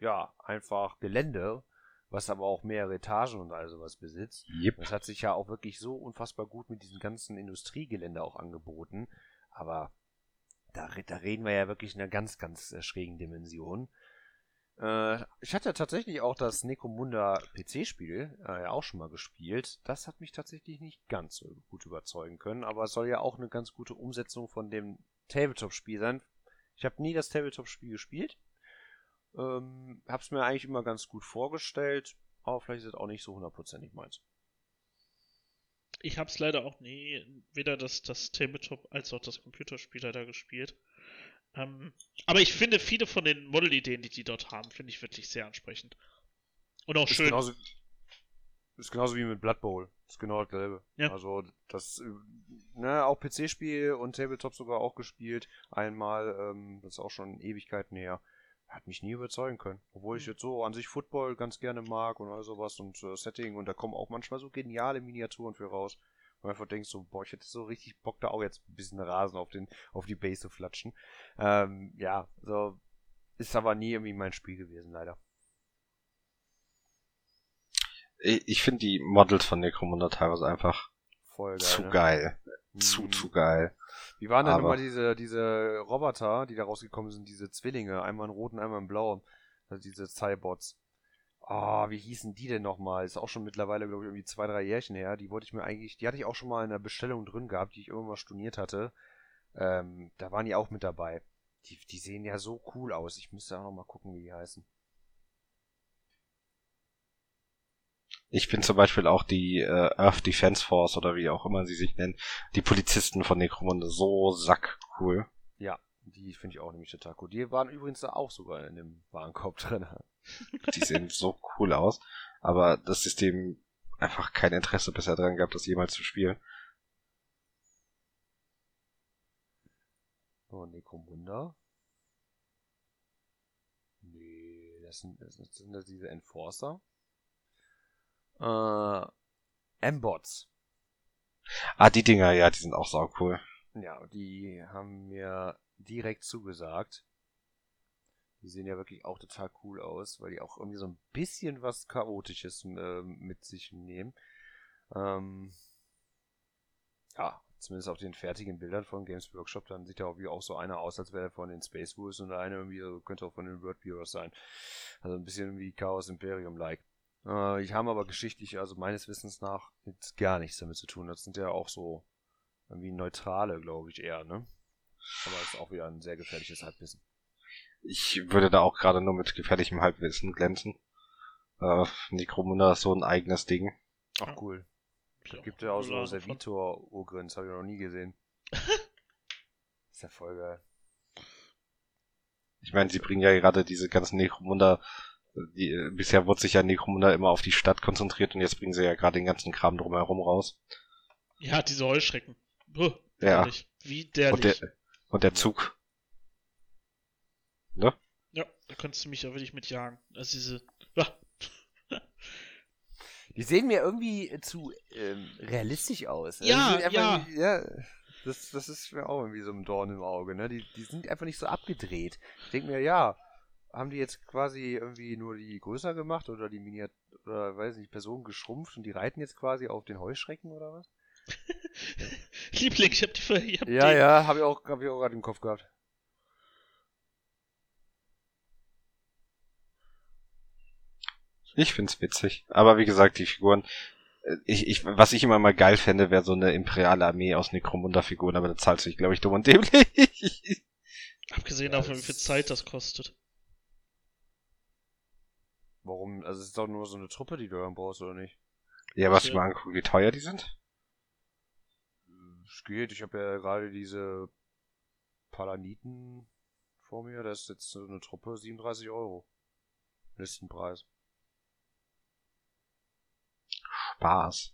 ja, einfach Gelände, was aber auch mehrere Etagen und all sowas besitzt. Yep. Das hat sich ja auch wirklich so unfassbar gut mit diesem ganzen Industriegelände auch angeboten. Aber da, da reden wir ja wirklich in einer ganz, ganz äh, schrägen Dimension. Äh, ich hatte tatsächlich auch das Necromunda PC-Spiel äh, ja auch schon mal gespielt. Das hat mich tatsächlich nicht ganz so gut überzeugen können, aber es soll ja auch eine ganz gute Umsetzung von dem Tabletop-Spiel sein. Ich habe nie das Tabletop-Spiel gespielt. Ähm, hab's mir eigentlich immer ganz gut vorgestellt, aber vielleicht ist es auch nicht so hundertprozentig meins. Ich hab's leider auch nie, weder das, das Tabletop als auch das Computerspiel leider gespielt. Ähm, aber ich finde viele von den Model-Ideen, die die dort haben, finde ich wirklich sehr ansprechend. Und auch Ist schön. genauso, ist genauso wie mit Blood Bowl. Ist genau dasselbe. Ja. Also das, ne, auch PC-Spiel und Tabletop sogar auch gespielt. Einmal, ähm, das ist auch schon Ewigkeiten her. Hat mich nie überzeugen können. Obwohl ich Mhm. jetzt so an sich Football ganz gerne mag und all sowas und äh, Setting und da kommen auch manchmal so geniale Miniaturen für raus. Und einfach denkst so, boah, ich hätte so richtig Bock da auch jetzt ein bisschen Rasen auf den, auf die Base zu flatschen. Ähm, ja, so, ist aber nie irgendwie mein Spiel gewesen, leider. Ich, ich finde die Models von Necromunda teilweise einfach Voll geil. zu ne? geil. Zu, Mhm. zu geil. Wie waren denn nochmal diese, diese Roboter, die da rausgekommen sind, diese Zwillinge, einmal in rot und einmal in blau, also diese Cybots. Ah, wie hießen die denn nochmal? Ist auch schon mittlerweile, glaube ich, irgendwie zwei, drei Jährchen her. Die wollte ich mir eigentlich, die hatte ich auch schon mal in der Bestellung drin gehabt, die ich irgendwann mal storniert hatte. Ähm, da waren die auch mit dabei. Die, die sehen ja so cool aus. Ich müsste auch noch mal gucken, wie die heißen. Ich finde zum Beispiel auch die äh, Earth Defense Force oder wie auch immer sie sich nennen, die Polizisten von Necromunda so sackcool. Ja, die finde ich auch nämlich total cool. Die waren übrigens da auch sogar in dem Warenkorb drin. Die sehen so cool aus. Aber das System einfach kein Interesse bisher dran gehabt, das jemals zu spielen. Oh, Necromunda. Nee, das sind, das sind, sind das diese Enforcer. Äh, M-Bots. Ah, die Dinger, ja, die sind auch sau cool. Ja, die haben mir direkt zugesagt. Die sehen ja wirklich auch total cool aus, weil die auch irgendwie so ein bisschen was Chaotisches äh, mit sich nehmen. Ähm, ja, zumindest auf den fertigen Bildern von Games Workshop, dann sieht ja auch wie auch so einer aus, als wäre er von den Space Wolves und der eine irgendwie also könnte auch von den World Bureaus sein. Also ein bisschen wie Chaos Imperium-like. Äh, die haben aber geschichtlich, also meines Wissens nach, jetzt gar nichts damit zu tun. Das sind ja auch so irgendwie neutrale, glaube ich, eher, ne? Aber ist auch wieder ein sehr gefährliches Halbwissen. Ich würde da auch gerade nur mit gefährlichem Halbwissen glänzen. Äh, Necromunda ist so ein eigenes Ding. Ach cool. Es gibt ja auch so Servitor-Ogrins, habe ich noch nie gesehen. ist ja voll geil. Ich meine, sie bringen ja gerade diese ganzen Necromunda, die, bisher wurde sich ja Necromunda immer auf die Stadt konzentriert und jetzt bringen sie ja gerade den ganzen Kram drumherum raus. Ja, diese Heuschrecken. Puh, Ja. widerlich. Widerlich. Und der, und der Zug. Ne? Ja, da könntest du mich ja wirklich mitjagen. Also diese. Die sehen mir irgendwie zu ähm, realistisch aus. Also Ja, ja. ja. Das, das ist mir auch irgendwie so ein Dorn im Auge, ne? Die, die sind einfach nicht so abgedreht. Ich denke mir, ja, haben die jetzt quasi irgendwie nur die größer gemacht oder die Miniat oder weiß nicht, Personen geschrumpft und die reiten jetzt quasi auf den Heuschrecken oder was? Liebling, ich hab die. Ver ich hab Ja, den, ja, habe ich auch, hab ich auch gerade im Kopf gehabt. Ich find's witzig. Aber wie gesagt, die Figuren, äh, ich, ich, was ich immer mal geil fände, wäre so eine imperiale Armee aus Necromunda-Figuren, aber da zahlst du dich, glaube ich, dumm und dämlich. Abgesehen davon, wie viel Zeit das kostet. Warum? Also es ist doch nur so eine Truppe, die du dann brauchst, oder nicht? ja, was du mal angucken, wie teuer die sind? Es geht, ich habe ja gerade diese Palaniten vor mir, das ist jetzt so eine Truppe 37 Euro. Listenpreis. Spaß.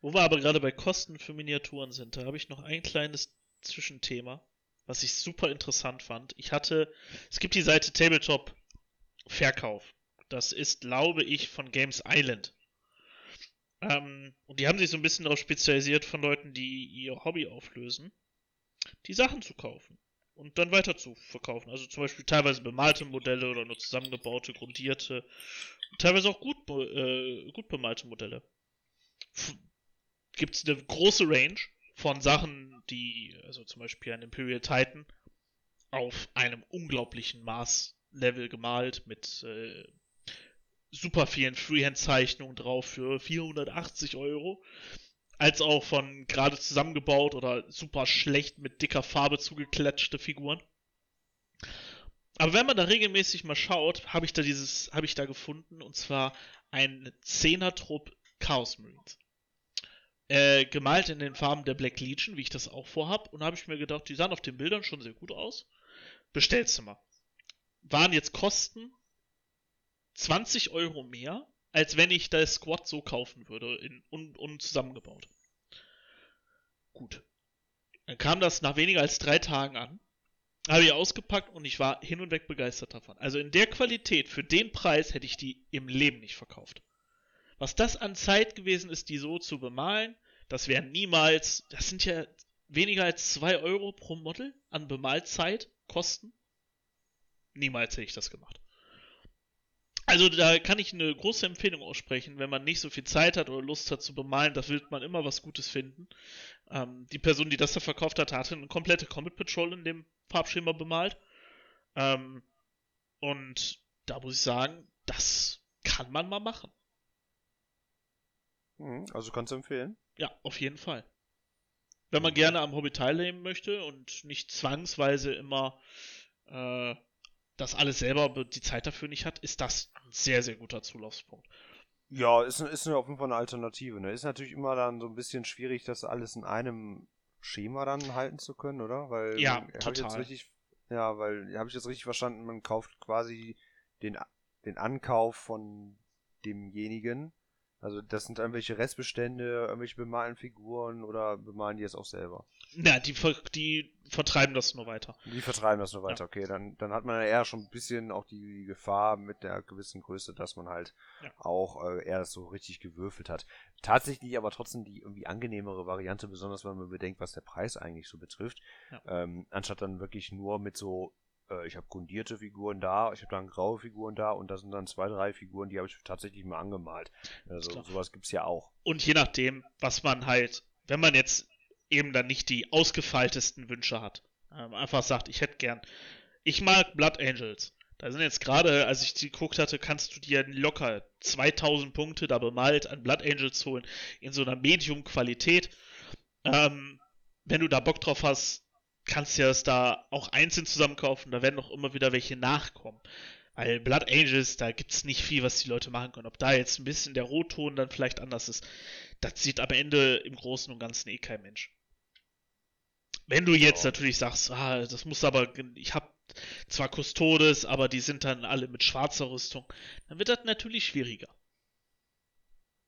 Wo wir aber gerade bei Kosten für Miniaturen sind, da habe ich noch ein kleines Zwischenthema, was ich super interessant fand. Ich hatte, es gibt die Seite Tabletop Verkauf. Das ist, glaube ich, von Games Island. Ähm, und die haben sich so ein bisschen darauf spezialisiert, von Leuten, die ihr Hobby auflösen, die Sachen zu kaufen und dann weiter zu verkaufen. Also zum Beispiel teilweise bemalte Modelle oder nur zusammengebaute, grundierte, teilweise auch gut, äh, gut bemalte Modelle. Gibt es eine große Range von Sachen, die, also zum Beispiel ein Imperial Titan, auf einem unglaublichen Maßlevel gemalt mit äh, super vielen Freehand-Zeichnungen drauf für 480 Euro, als auch von gerade zusammengebaut oder super schlecht mit dicker Farbe zugeklatschte Figuren. Aber wenn man da regelmäßig mal schaut, habe ich da dieses, habe ich da gefunden, und zwar ein Zehner-Trupp Chaos Marines. Äh, gemalt in den Farben der Black Legion, wie ich das auch vorhab, und habe ich mir gedacht, die sahen auf den Bildern schon sehr gut aus. Bestellst du mal. Waren jetzt Kosten 20 Euro mehr, als wenn ich das Squad so kaufen würde, in, und, und zusammengebaut. Gut. Dann kam das nach weniger als drei Tagen an. Habe ich ausgepackt und ich war hin und weg begeistert davon. Also in der Qualität, für den Preis hätte ich die im Leben nicht verkauft. Was das an Zeit gewesen ist, die so zu bemalen, das wären niemals, das sind ja weniger als 2 Euro pro Model an Bemalzeit kosten. Niemals hätte ich das gemacht. Also da kann ich eine große Empfehlung aussprechen, wenn man nicht so viel Zeit hat oder Lust hat zu bemalen, da wird man immer was Gutes finden. Ähm, die Person, die das da verkauft hat, hatte eine komplette Comet Patrol in dem Farbschema bemalt. Ähm, und da muss ich sagen, das kann man mal machen. Mhm, also kannst du empfehlen. Ja, auf jeden Fall. Wenn man gerne am Hobby teilnehmen möchte und nicht zwangsweise immer äh, das alles selber be- die Zeit dafür nicht hat, ist das ein sehr, sehr guter Zulaufspunkt. Ja, ist, ist auf jeden Fall eine Alternative. Ne? Ist natürlich immer dann so ein bisschen schwierig, das alles in einem Schema dann halten zu können, oder? Weil Ja, total. richtig, ja, weil habe ich jetzt richtig verstanden, man kauft quasi den, den Ankauf von demjenigen. Also das sind irgendwelche Restbestände, irgendwelche bemalten Figuren oder bemalen die es auch selber? Na, die, ver die vertreiben das nur weiter. Die vertreiben das nur weiter, okay. Dann, dann hat man ja eher schon ein bisschen auch die Gefahr mit der gewissen Größe, dass man halt Ja. auch äh, eher das so richtig gewürfelt hat. Tatsächlich aber trotzdem die irgendwie angenehmere Variante, besonders wenn man bedenkt, was der Preis eigentlich so betrifft. Ja. Ähm, anstatt dann wirklich nur mit so, äh, ich habe grundierte Figuren da, ich habe dann graue Figuren da und da sind dann zwei, drei Figuren, die habe ich tatsächlich mal angemalt. Also Klar. sowas gibt's ja auch. Und je nachdem, was man halt, wenn man jetzt eben dann nicht die ausgefeiltesten Wünsche hat, ähm, einfach sagt, ich hätte gern, ich mag Blood Angels. Da sind jetzt gerade, als ich die geguckt hatte, kannst du dir locker 2000 Punkte da bemalt an Blood Angels holen, in so einer Medium-Qualität. Ähm, wenn du da Bock drauf hast, kannst du ja das da auch einzeln zusammenkaufen, da werden noch immer wieder welche nachkommen. Weil Blood Angels, da gibt's nicht viel, was die Leute machen können. Ob da jetzt ein bisschen der Rotton dann vielleicht anders ist, das sieht am Ende im Großen und Ganzen eh kein Mensch. Wenn du jetzt natürlich sagst, ah, das muss aber, ich hab zwar Custodes, aber die sind dann alle mit schwarzer Rüstung, dann wird das natürlich schwieriger.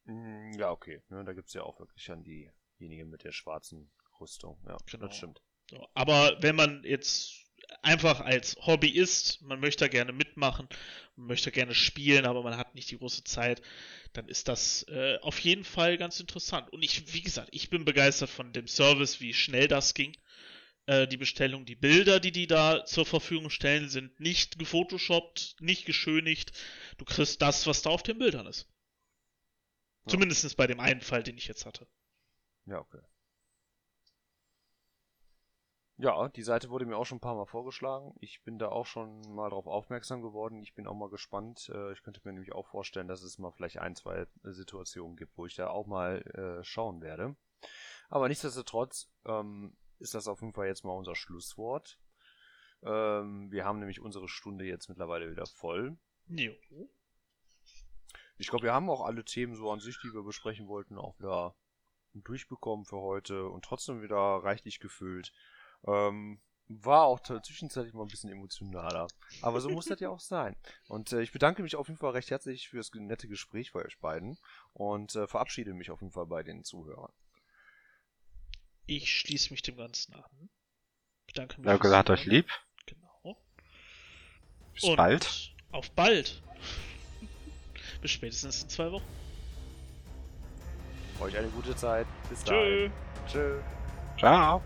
Mm, Ja, okay. Da gibt's ja auch wirklich dann diejenigen mit der schwarzen Rüstung. Ja, Genau. das stimmt. So, aber wenn man jetzt einfach als Hobbyist, man möchte gerne mitmachen, man möchte gerne spielen, aber man hat nicht die große Zeit, dann ist das äh, auf jeden Fall ganz interessant. Und ich, wie gesagt, ich bin begeistert von dem Service, wie schnell das ging. Äh, die Bestellung, die Bilder, die die da zur Verfügung stellen, sind nicht gefotoshoppt, nicht geschönigt. Du kriegst das, was da auf den Bildern ist. Ja. Zumindest bei dem einen Fall, den ich jetzt hatte. Ja, okay. Ja, die Seite wurde mir auch schon ein paar Mal vorgeschlagen. Ich bin da auch schon mal drauf aufmerksam geworden. Ich bin auch mal gespannt. Äh, Ich könnte mir nämlich auch vorstellen, dass es mal vielleicht ein, zwei Situationen gibt, wo ich da auch mal äh, schauen werde. Aber nichtsdestotrotz ähm, ist das auf jeden Fall jetzt mal unser Schlusswort. Ähm, wir haben nämlich unsere Stunde jetzt mittlerweile wieder voll. Jo. Ich glaube, wir haben auch alle Themen so an sich, die wir besprechen wollten, auch wieder durchbekommen für heute und trotzdem wieder reichlich gefüllt. Ähm, war auch zwischenzeitlich mal ein bisschen emotionaler. Aber so muss das ja auch sein. Und äh, ich bedanke mich auf jeden Fall recht herzlich für das nette Gespräch bei euch beiden und äh, verabschiede mich auf jeden Fall bei den Zuhörern. Ich schließe mich dem Ganzen an. Bedanke mich. Ja, fürs gesagt euch lieb. Genau. Bis Und bald. Auf bald. Bis spätestens in zwei Wochen. Euch eine gute Zeit. Bis Tschö. dahin. Tschö. Ciao.